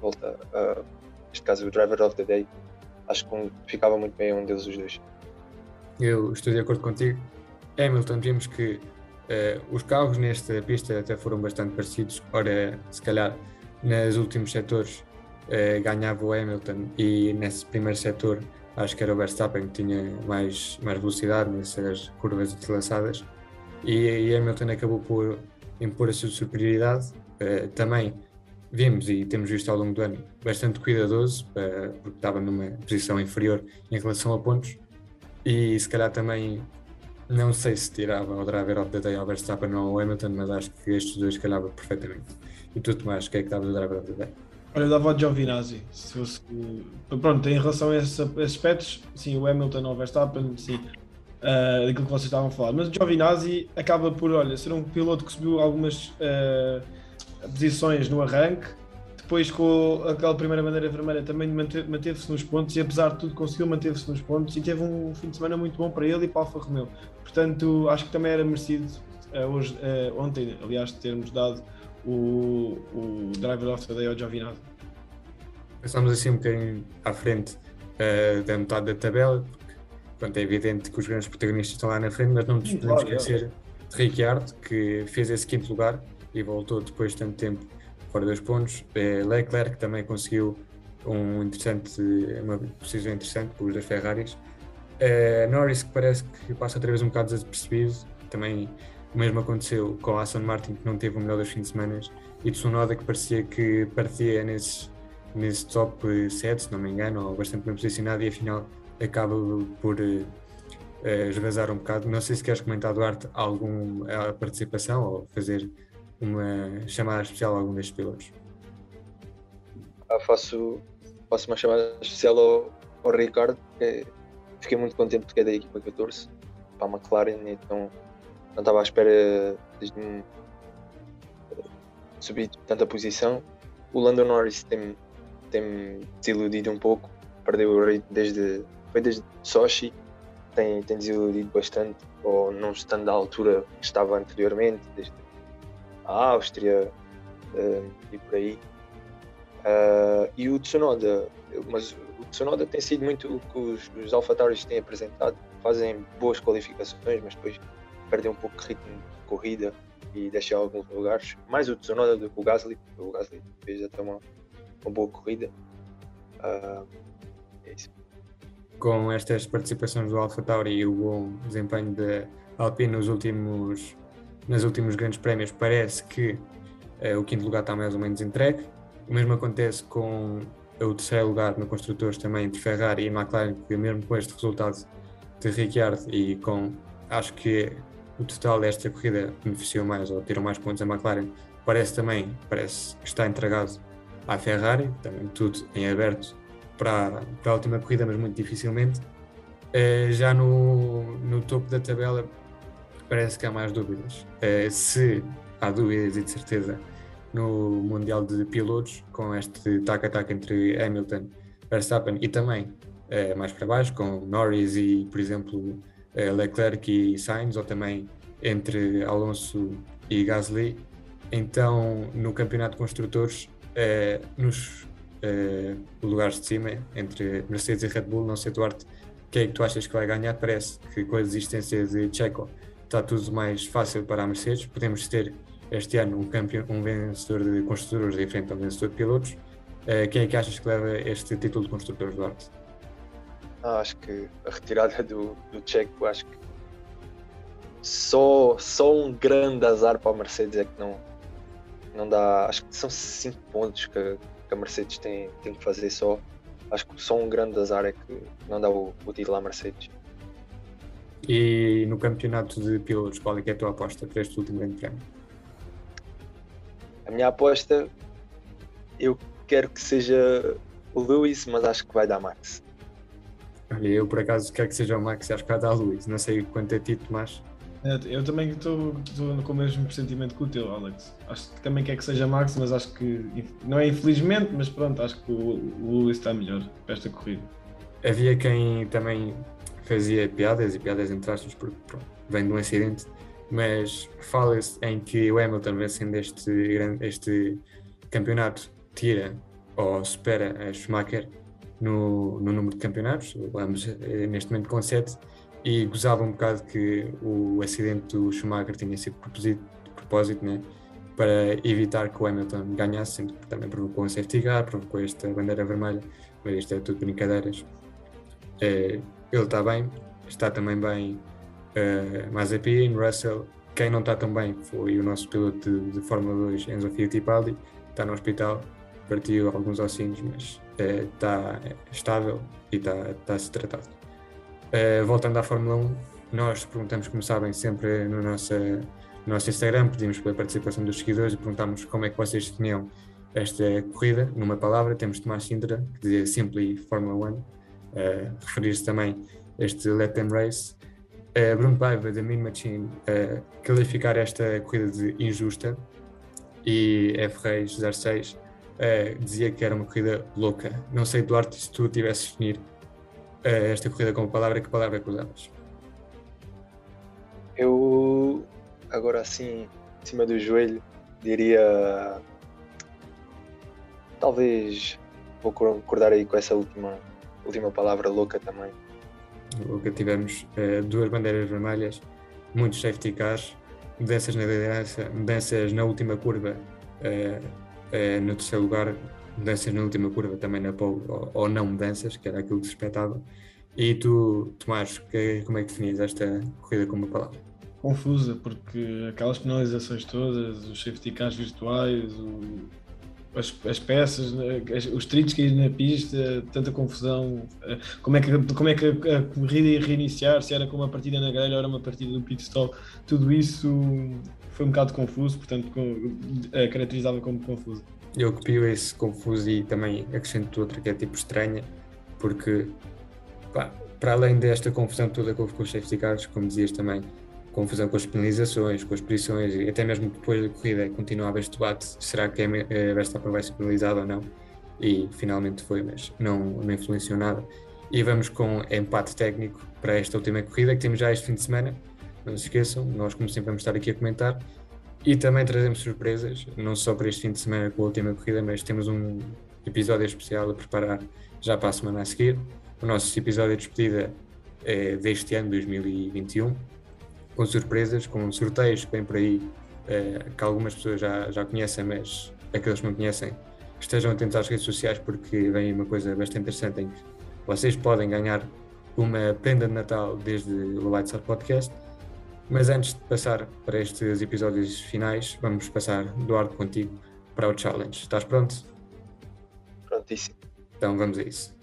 Volta, uh, neste caso, o Driver of the Day, acho que ficava muito bem um deles os dois. Eu estou de acordo contigo. Hamilton, vimos que uh, os carros nesta pista até foram bastante parecidos. Ora, se calhar, nos últimos setores uh, ganhava o Hamilton e nesse primeiro setor acho que era o Verstappen que tinha mais, mais velocidade nessas curvas entrelaçadas e, e Hamilton acabou por impor a sua superioridade. Uh, também vimos e temos visto ao longo do ano bastante cuidadoso, uh, porque estava numa posição inferior em relação a pontos, e se calhar também não sei se tirava o driver of the day ao Verstappen ou ao Hamilton, mas acho que estes dois calhava perfeitamente. E tu, Tomás, o que é que dava o driver of the day? Olha, eu dava ao Giovinazzi. Se fosse... Pronto, em relação a esses, aspectos, sim, o Hamilton ou o Verstappen, sim, uh, daquilo que vocês estavam a falar. Mas o Giovinazzi acaba por, olha, ser um piloto que subiu algumas uh, posições no arranque, depois com aquela primeira bandeira vermelha também manteve-se nos pontos e apesar de tudo conseguiu manter-se nos pontos e teve um fim de semana muito bom para ele e para Alfa Romeo. Portanto, acho que também era merecido uh, hoje, ontem, aliás, termos dado o, o Driver of the Day ao Giovinazzi. Passamos assim um bocadinho à frente uh, da metade da tabela, porque pronto, é evidente que os grandes protagonistas estão lá na frente, mas não nos podemos claro, esquecer é. de Ricciardo, que fez esse quinto lugar e voltou depois de tanto tempo fora dos pontos. Uh, Leclerc também conseguiu um interessante, uma posição interessante com os das Ferraris. Uh, Norris, que parece que passa outra vez um bocado despercebido, também o mesmo aconteceu com a Aston Martin, que não teve o melhor dos fins de semana, e Tsunoda, que parecia que partia nesse, nesse top 7, se não me engano, ou bastante bem posicionado, e afinal acaba por uh, um bocado. Não sei se queres comentar, Duarte, alguma participação ou fazer uma chamada especial a algum destes pilotos. Ah, faço, faço uma chamada especial ao, ao Ricardo, que fiquei muito contente porque é da equipa 14 para a McLaren, então não estava à espera de subir tanta posição. O Lando Norris tem, tem desiludido um pouco, perdeu o ritmo desde, foi desde Sochi, tem, tem desiludido bastante, ou não estando à altura que estava anteriormente, desde a Áustria uh, e por aí. Uh, e o Tsunoda, mas o Tsunoda tem sido muito o que os, os têm apresentado, fazem boas qualificações, mas depois perdeu um pouco de ritmo de corrida e deixar alguns lugares. Mais o Tsunoda do que o Gasly, o Gasly fez até uma, uma boa corrida. Uh, é isso. Com estas participações do Alpha Tauri e o bom desempenho da Alpine nos últimos, nos últimos grandes prémios, parece que uh, o quinto lugar está mais ou menos entregue. O mesmo acontece com o terceiro lugar no Construtores também de Ferrari e McLaren, que mesmo com este resultado de Ricciardo e com, acho que o total desta corrida beneficiou mais ou tirou mais pontos a McLaren. Parece também, parece que está entregado à Ferrari, também tudo em aberto para, para a última corrida, mas muito dificilmente. Uh, já no, no topo da tabela parece que há mais dúvidas. Uh, se há dúvidas e de certeza no Mundial de Pilotos, com este tac-a-tac entre Hamilton, Verstappen e também uh, mais para baixo, com Norris e, por exemplo, eh, Leclerc e Sainz, ou também entre Alonso e Gasly. Então, no campeonato de construtores, eh, nos eh, lugares de cima, entre Mercedes e Red Bull, não sei, Duarte, quem é que tu achas que vai ganhar? Parece que com a existência de Checo está tudo mais fácil para a Mercedes. Podemos ter este ano um, campeão, um vencedor de construtores diferente a um vencedor de pilotos. quem é que achas que leva este título de construtores, Duarte? Ah, acho que a retirada do, do Checo, acho que só, só um grande azar para a Mercedes é que não, não dá. Acho que são 5 pontos que, que, a Mercedes tem, tem que fazer só. Acho que só um grande azar é que não dá o, o título à Mercedes. E no campeonato de pilotos, qual é, é a tua aposta para este último grande prémio? A minha aposta, eu quero que seja o Lewis, mas acho que vai dar Max. Olha, eu por acaso quero que seja o Max, acho que vai dar Luís, não sei quanto é título, mas. É, eu também estou com o mesmo pressentimento que o teu, Alex. Acho que também quer que seja Max, mas acho que não é infelizmente, mas pronto, acho que o, o Luís está melhor para esta corrida. Havia quem também fazia piadas, e piadas entre aspas, porque pronto, vem de um acidente, mas fala-se em que o Hamilton, vencendo este, este campeonato, tira ou supera a Schumacher no, no número de campeonatos, ambos eh, neste momento com 7, e gozava um bocado que o acidente do Schumacher tinha sido de propósito, né? para evitar que o Hamilton ganhasse, sempre também provocou um safety car, provocou esta bandeira vermelha, mas isto é tudo brincadeiras. É, ele está bem, está também bem uh, Mazepin, Russell, quem não está tão bem foi o nosso piloto de, de Fórmula 2, Enzo Fittipaldi, está no hospital, partiu alguns ossinhos, mas está estável e está, está a ser tratado. Uh, voltando à Fórmula 1, nós perguntamos, como sabem, sempre no nossa no nosso Instagram, pedimos pela participação dos seguidores e perguntámos como é que vocês definiam esta corrida. Numa palavra, temos Tomás Sintra, que dizia Simply Formula One, uh, referir-se também a este Let Them Race. Bruno Paiva, da Mean Machine, qualificar esta corrida de injusta e F. Reis 06 uh, dizia que era uma corrida louca. Não sei, Duarte, se tu tivesses definir uh, esta corrida como palavra, que palavra é que usavas? Eu agora assim, em cima do joelho, diria. Talvez vou concordar aí com essa última, última palavra louca também. Louca, tivemos uh, duas bandeiras vermelhas, muitos safety cars, mudanças na liderança, mudanças na última curva, uh, uh, no terceiro lugar, mudanças na última curva também na pole, ou, ou, não mudanças, que era aquilo que se expectava. E tu, Tomás, que, como é que definias esta corrida como uma palavra? confusa, porque aquelas penalizações todas, os safety cars virtuais, o, as, as, peças, né, as, os trilhos que na pista, tanta confusão, eh, como é que, como é que a, a, corrida ia reiniciar, se era com uma partida na grelha ou era uma partida do pit stop, tudo isso foi um bocado confuso, portanto com, é, caracterizava como confuso. Eu copio esse confuso e também acrescento outra que é tipo estranha, porque pá, para além desta confusão toda com os safety cars, como dizias também, confusão com as penalizações, com as posições e até mesmo depois da corrida continuava este debate, será que a Verstappen vai ser penalizado ou não? E finalmente foi, mas não, não influenciou nada. E vamos com empate técnico para esta última corrida que temos já este fim de semana. Não se esqueçam, nós como sempre vamos estar aqui a comentar e também trazemos surpresas, não só para este fim de semana com a última corrida, mas temos um episódio especial a preparar já para a semana a seguir. O nosso episódio de despedida é deste ano, 2021 com surpresas, com sorteios que vêm por aí, uh, que algumas pessoas já, já conhecem, mas aqueles que não conhecem estejam atentos às redes sociais porque vem uma coisa bastante interessante em que vocês podem ganhar uma prenda de Natal desde o Lightside Podcast. Mas antes de passar para estes episódios finais, vamos passar, Eduardo, contigo para o challenge. Estás pronto? Prontíssimo. Então vamos a isso.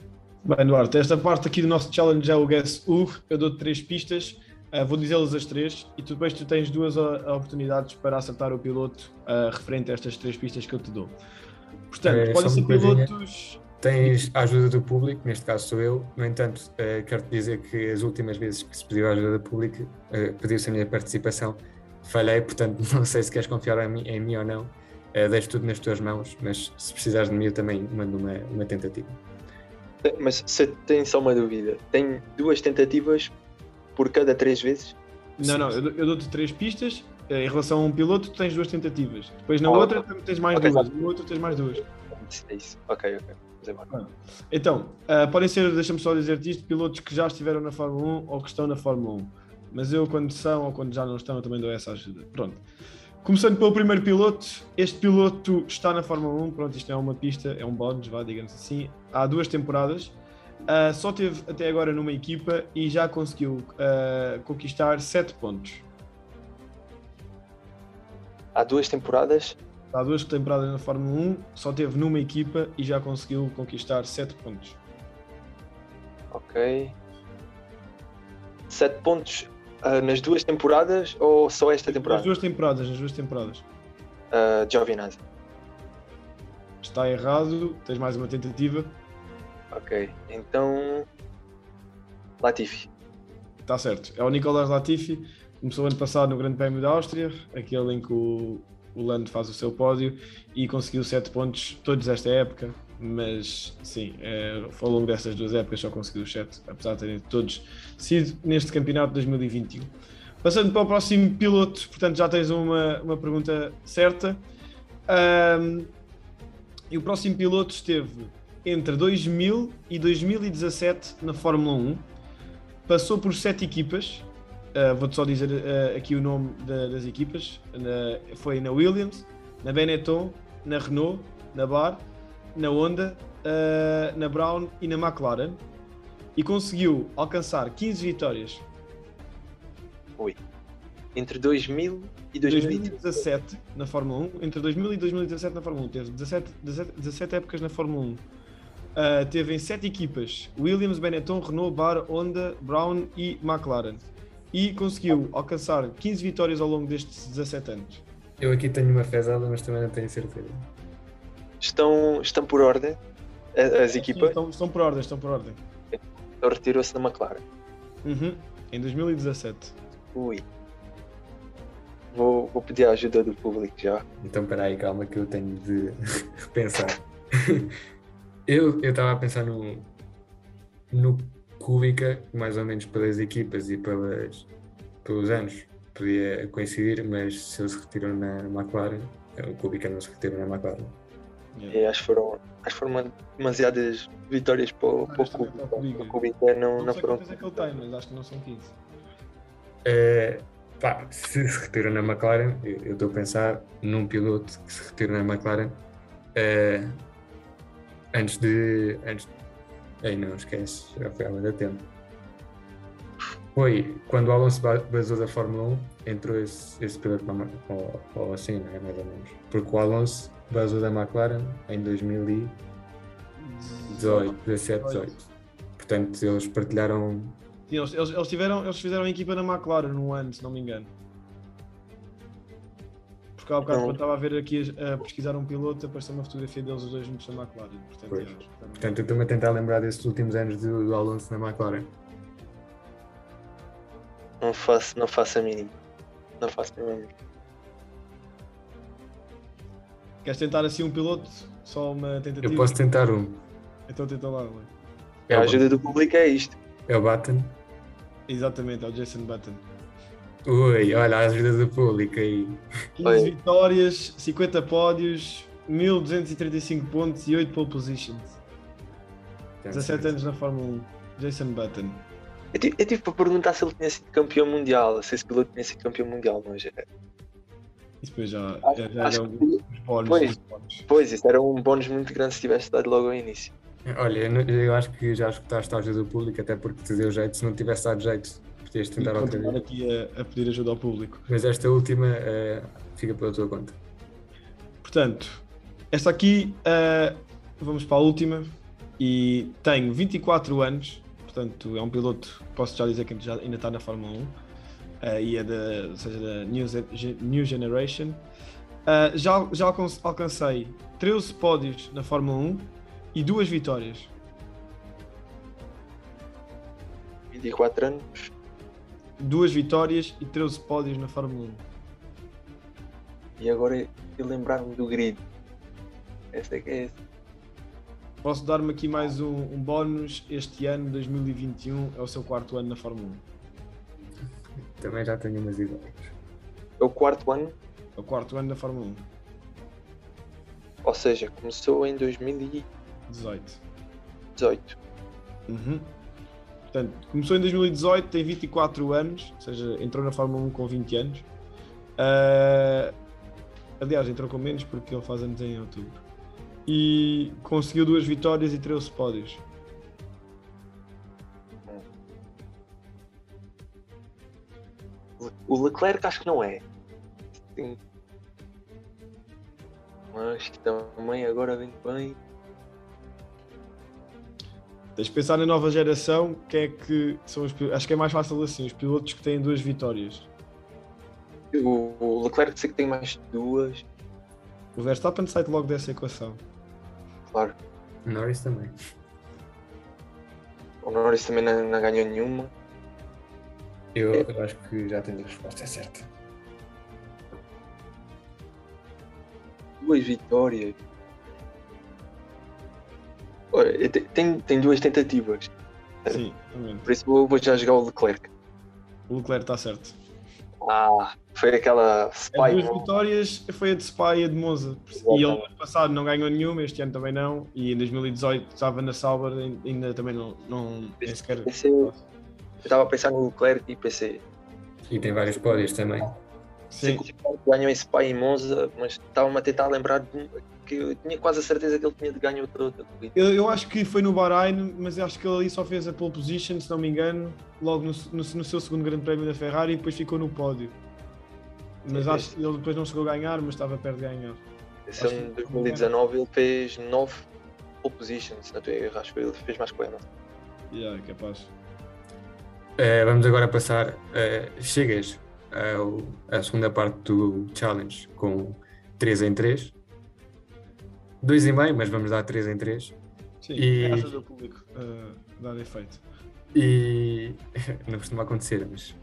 Bem, Eduardo, esta parte aqui do nosso challenge é o Guess Who. Eu dou-te três pistas Uh, vou dizê-las as três e tu, depois tu tens duas oportunidades para acertar o piloto uh, referente a estas três pistas que eu te dou. Portanto, é, podem ser pilotos. Tens a ajuda do público, neste caso sou eu. No entanto, uh, quero-te dizer que as últimas vezes que se pediu a ajuda do público, uh, pediu-se a minha participação, falhei, portanto, [LAUGHS] não sei se queres confiar em mim, em mim ou não. Uh, deixo tudo nas tuas mãos, mas se precisares de mim, eu também mando uma, uma tentativa. Mas se tem só uma dúvida, tem duas tentativas por cada três vezes? Não, não, eu, eu dou-te três pistas. Eh, em relação a um piloto, tu tens duas tentativas. Depois na oh, outra tens mais okay. duas. Na outra tens mais duas. É isso. Ok, ok. Então, uh, podem ser, deixa-me só dizer-te isto, pilotos que já estiveram na Fórmula 1 ou que estão na Fórmula 1. Mas eu, quando são ou quando já não estão, também dou essa ajuda. Pronto. Começando pelo primeiro piloto, este piloto está na Fórmula 1, pronto, isto é uma pista, é um bónus, vá, digamos assim, há duas temporadas. Uh, só teve até agora numa equipa e já conseguiu uh, conquistar 7 pontos. Há duas temporadas? Há duas temporadas na Fórmula 1, só teve numa equipa e já conseguiu conquistar 7 pontos. Ok. 7 pontos uh, nas duas temporadas ou só esta temporada? Nas duas temporadas, nas duas temporadas. Uh, Giovinazzi. Está errado, tens mais uma tentativa. Ok, então. Latifi. Está certo. É o Nicolas Latifi. Começou ano passado no Grande Prémio da Áustria, aquele em que o, o Lando faz o seu pódio e conseguiu 7 pontos todos esta época. mas sim, é, ao longo dessas duas épocas só conseguiu os sete, apesar de terem todos sido neste campeonato de 2021. Passando para o próximo piloto, portanto já tens uma, uma pergunta certa. Um, e o próximo piloto esteve entre 2000 e 2017 na Fórmula 1. Passou por sete equipas. Uh, Vou-te só dizer uh, aqui o nome da, das equipas. Na, foi na Williams, na Benetton, na Renault, na Bar, na Honda, uh, na Brown e na McLaren. E conseguiu alcançar 15 vitórias. Oi. Entre 2000 e 2017 na Fórmula 1. Entre 2000 e 2017 na Fórmula 1. Teve 17, 17, 17 épocas na Fórmula 1. Uh, teve em 7 equipas: Williams, Benetton, Renault, Bar, Honda, Brown e McLaren. E conseguiu alcançar 15 vitórias ao longo destes 17 anos. Eu aqui tenho uma fezada, mas também não tenho certeza. Estão, estão por ordem as equipas? Sim, estão, estão, por ordem, estão por ordem. Então retirou-se da McLaren. Uhum, em 2017. Ui. Vou, vou pedir a ajuda do público já. Então, peraí, calma que eu tenho de [LAUGHS] pensar. [LAUGHS] eu estava a pensar no, no Kubica, mais ou menos pelas equipas e pelas, pelos anos, podia coincidir, mas se ele se retirou na McLaren, o Kubica não se retirou na McLaren. Yeah. E acho que foram, acho que foram demasiadas vitórias para, o, para o Kubica. não, não, não foram. Não sei quantas é que ele tem, mas acho que não são 15. É, pá, se se retira na McLaren, eu estou a pensar num piloto que se retira na McLaren é, antes de. Antes, ei, não esquece, já foi há muito tempo. Foi quando o Alonso basou da Fórmula 1, entrou esse, esse piloto para, assim, não é? Mais ou menos. Porque o Alonso basou da McLaren em 2018, 17, 18. Portanto, eles partilharam Sim, eles, eles, tiveram, eles fizeram a equipa na McLaren no ano, se não me engano. Porque há bocado, quando estava a ver aqui a, a, pesquisar um piloto, apareceu uma fotografia deles os dois juntos na McLaren. Portanto, pois. também... Portanto eu estou-me a tentar lembrar desses últimos anos do, do Alonso na McLaren. Não faço, não faço a mínima. Não faço a mínima. Queres tentar assim um piloto? Só uma tentativa? Eu posso tentar um. Então tenta lá, é A ajuda do público é isto. É o Button. Exatamente, é o Jason Button. Ui, olha a ajuda do público aí. 15 Oi. vitórias, 50 pódios, 1235 pontos e 8 pole positions. 17 anos na Fórmula 1. Jason Button. Eu tive, eu tive para perguntar se ele tinha sido campeão mundial, se esse piloto tinha sido campeão mundial, mas é. Isso depois já, acho, já, já era um bónus. Pois, pois, isso era um bónus muito grande se tivesse dado logo ao início. Olha, eu acho que já escutaste a ajuda do público, até porque te deu jeito. Se não tivesse dado jeito, podias tentar outra vez. aqui a, a, pedir ajuda ao público. Mas esta última uh, fica pela tua conta. Portanto, esta aqui, uh, vamos para a última. E tenho 24 anos, portanto, é um piloto, posso já dizer que já, ainda está na Fórmula 1. Uh, eh, e é da, ou seja, da New, New Generation. já, já alcancei 13 pódios na Fórmula 1 e duas vitórias. 24 anos. Duas vitórias e 13 pódios na Fórmula 1. E agora eu lembrar-me do grid. Essa é que é essa. Posso dar-me aqui mais um, um bónus. Este ano, 2021, é o seu quarto ano na Fórmula 1. Também já tenho umas ideias. É o quarto ano? É o quarto ano da Fórmula 1. Ou seja, começou em 2000 18. 18. Uhum. Portanto, começou em 2018, tem 24 anos, ou seja, entrou na Fórmula 1 com 20 anos. Uh, aliás, entrou com menos porque ele faz anos em outubro. E conseguiu duas vitórias e 13 pódios. O Leclerc acho que não é. Sim. Mas também agora vem bem. Tens de pensar na nova geração, quem é que são os Acho que é mais fácil assim, os pilotos que têm duas vitórias. O Leclerc sei que tem mais duas. O Verstappen sai logo dessa equação. Claro. O Norris também. O Norris também não, não ganhou nenhuma. Eu, é. eu, acho que já tenho a resposta certa. Duas vitórias. Olha, tem, tem duas tentativas. Sim. Por isso vou, vou já jogar o Leclerc. O Leclerc está certo. Ah, foi aquela As Spy. duas Mo- vitórias foi a de Spa e a de Monza. E ele ano passado não ganhou nenhuma, este ano também não. E em 2018 estava na Sauber, ain- ainda também não, não nem sequer. Pensei, eu estava a pensar no Leclerc e pensei, E tem vários pódios também. Sim, Leclerc ganhou em Spa e Monza, mas estava-me a tentar lembrar de um- que eu tinha quase a certeza que ele tinha de ganho outra, outra corrida. eu, eu acho que foi no Bahrein, mas eu acho que ele ali só fez a pole position, se não me engano, logo no, no- no seu segundo grande prémio da Ferrari e depois ficou no pódio. Mas Sim, acho que ele depois não chegou a ganhar, mas estava perto de ganhar. Esse ano de que- 2019 ele fez 9 pole positions, se não estou a errar, acho que ele fez mais que o Hamilton. Yeah, é capaz. Eh, vamos agora passar. eh, chegas ao, à segunda parte do challenge com 3 em 3. 2 em meio, mas vamos dar 3 em 3. Sim, E- é a ajuda do público uh, dar efeito. E [LAUGHS] não costuma acontecer, mas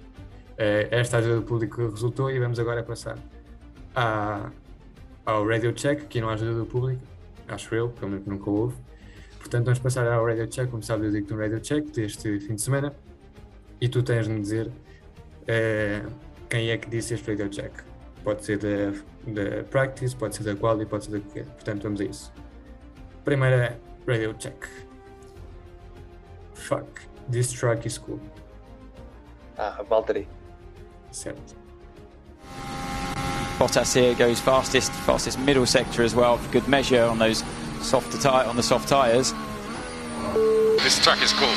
eh, esta ajuda do público resultou e vamos agora passar à, ao Radio Check, que não há ajuda do público, acho eu, pelo menos nunca houve. Portanto, vamos passar ao Radio Check, como sabes, eu digo no Radio Check deste fim de semana e tu tens de me dizer eh, quem é que disse este Radio Check. Pode ser da, da Practice, pode ser da Quali, pode ser da corrida. Portanto, vamos a isso. Primeira Radio Check. Fuck, this truck is cool. Ah, Valtteri. Certo. Bottas here goes fastest, fastest middle sector as well for good measure on those softer tire on the soft tyres. This track is cool.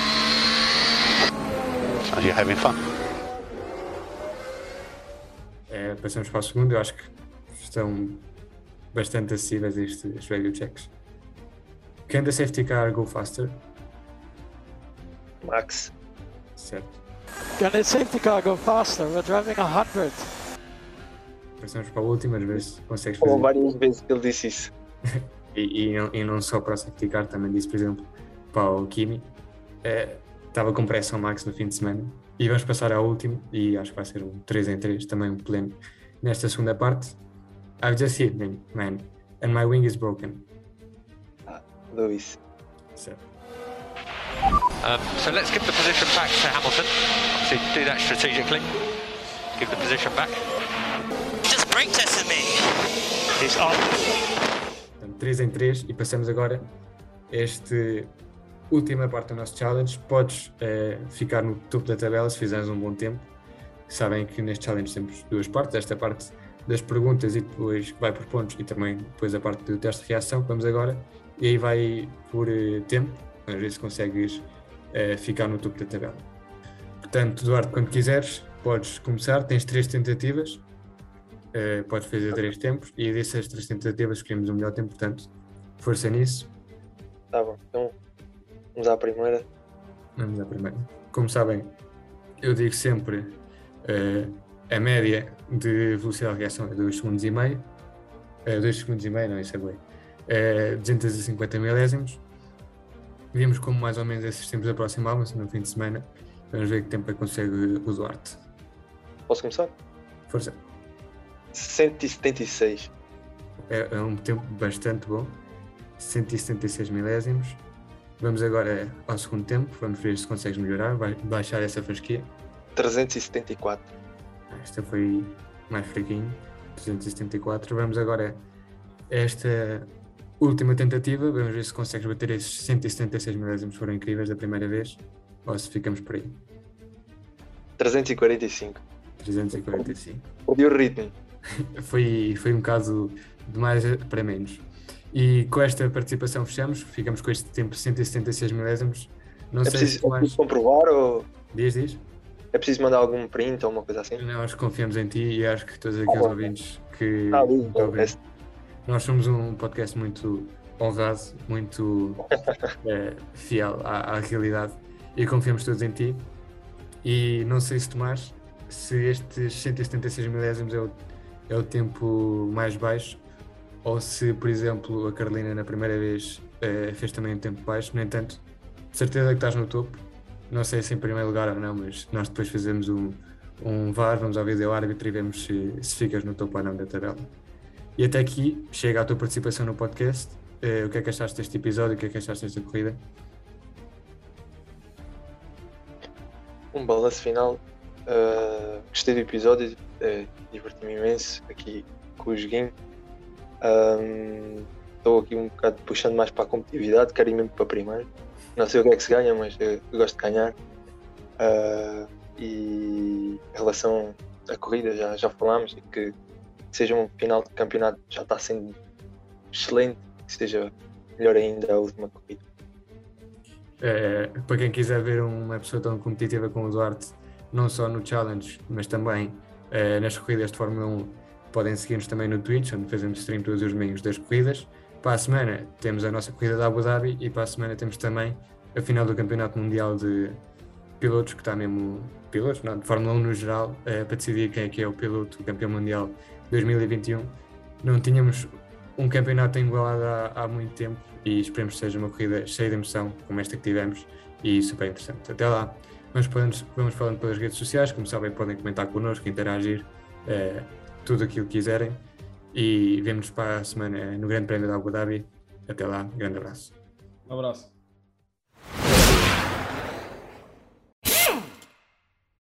Are you having fun? Eh, passamos para o segundo. Eu acho que estão bastante acessíveis estes radio checks. Can the safety car go faster? Max. Certo. Can the safety car go faster? We're driving 100. Passamos para a última, às vezes consegues fazer. várias vezes que ele disse isso. [LAUGHS] E, e, não, e não só para o safety car, também disse, por exemplo, para o Kimi. Eh, Estava com pressão max no fim de semana. E vamos passar ao último, e acho que vai ser um 3 em 3, também um pleno. Nesta segunda parte, I've just hit me, man, and my wing is broken. Lewis. Certo. Um, so let's give the position back to Hamilton. Obviously, do that strategically. Give the position back. Just brake tested me. He's on. Portanto, 3 em 3 e passamos agora a esta última parte do nosso challenge. Podes eh, ficar no topo da tabela se fizeres um bom tempo. Sabem que neste challenge temos duas partes, esta parte das perguntas e depois vai por pontos e também depois a parte do teste de reação que vamos agora. E aí vai por eh, tempo, às vezes consegues eh, ficar no topo da tabela. Portanto, Eduardo, quando quiseres, podes começar, tens três tentativas, eh, podes fazer três tempos e dessas três tentativas escolhemos o melhor tempo, portanto, força nisso. Tá bom. Então, vamos à primeira. Vamos à primeira. Como sabem, eu digo sempre eh, a média de velocidade de reação é 2 segundos e meio. 2 segundos e meio, não, isso é bem. Eh, 250 milésimos. Vimos como mais ou menos esses tempos aproximavam-se no fim de semana. Vamos ver que tempo é que consegue o Duarte. Posso começar? Força. 176. É, é um tempo bastante bom. 176 milésimos. Vamos agora ao segundo tempo. Vamos ver se consegues melhorar. Vai baixar essa fasquia. 374. Esta foi mais fraquinho, 374. Vamos agora a esta última tentativa. Vamos ver se consegues bater esses 176 milésimos foram incríveis da primeira vez ou se ficamos por aí. 345. 345. Perdi o ritmo. [LAUGHS] Foi, foi um bocado de mais para menos. E com esta participação fechamos, ficamos com este tempo 176 milésimos. Não É sei preciso, se tu é comprovar ou Diz, diz? é preciso mandar algum print ou uma coisa assim? Não, acho que confiamos em ti e acho que todos aqueles bom. ouvintes que. Ah, lindo. ouvem- Esse- Nós somos um podcast muito honrado, muito [LAUGHS] eh, fiel à, à realidade e confiamos todos em ti. E não sei se Tomás, se estes 176 milésimos é o, é o tempo mais baixo ou se, por exemplo, a Carolina na primeira vez eh, fez também um tempo baixo. No entanto, de certeza que estás no topo. Não sei se em primeiro lugar ou não, mas nós depois fazemos um, um VAR, vamos ao vídeo árbitro e vemos se, se ficas no topo ou não da tabela. E até aqui chega a tua participação no podcast eh, o que é que achaste deste episódio, o que é que achaste desta corrida? Um balanço final. Uh, gostei do episódio, uh, diverti-me imenso aqui com o joguinho. Um, Estou aqui um bocado puxando mais para a competitividade, quero ir mesmo para primeiro. Não sei o que é que se ganha, mas eu, eu gosto de ganhar. Uh, e em relação à corrida, já, já falámos, que seja um final de campeonato já está sendo excelente, que seja melhor ainda a última corrida. Eh, para quem quiser ver uma pessoa tão competitiva como o Duarte, não só no Challenge, mas também eh, nas corridas de Fórmula 1, podem seguir-nos também no Twitch, onde fazemos stream todos os domingos das corridas. Para a semana temos a nossa corrida da Abu Dhabi e para a semana temos também a final do Campeonato Mundial de Pilotos, que está mesmo. Pilotos, não, de Fórmula 1 no geral, eh, para decidir quem é que é o piloto, campeão mundial 2021. Não tínhamos um campeonato igualado há, há muito tempo e esperemos que seja uma corrida cheia de emoção, como esta que tivemos, e super interessante. Até lá, vamos falando, vamos falando pelas redes sociais, como sabem, podem comentar connosco, interagir, eh, tudo aquilo que quiserem. E vemos para a semana no Grande Prémio da Abu Dhabi. Até lá, grande abraço. Um abraço.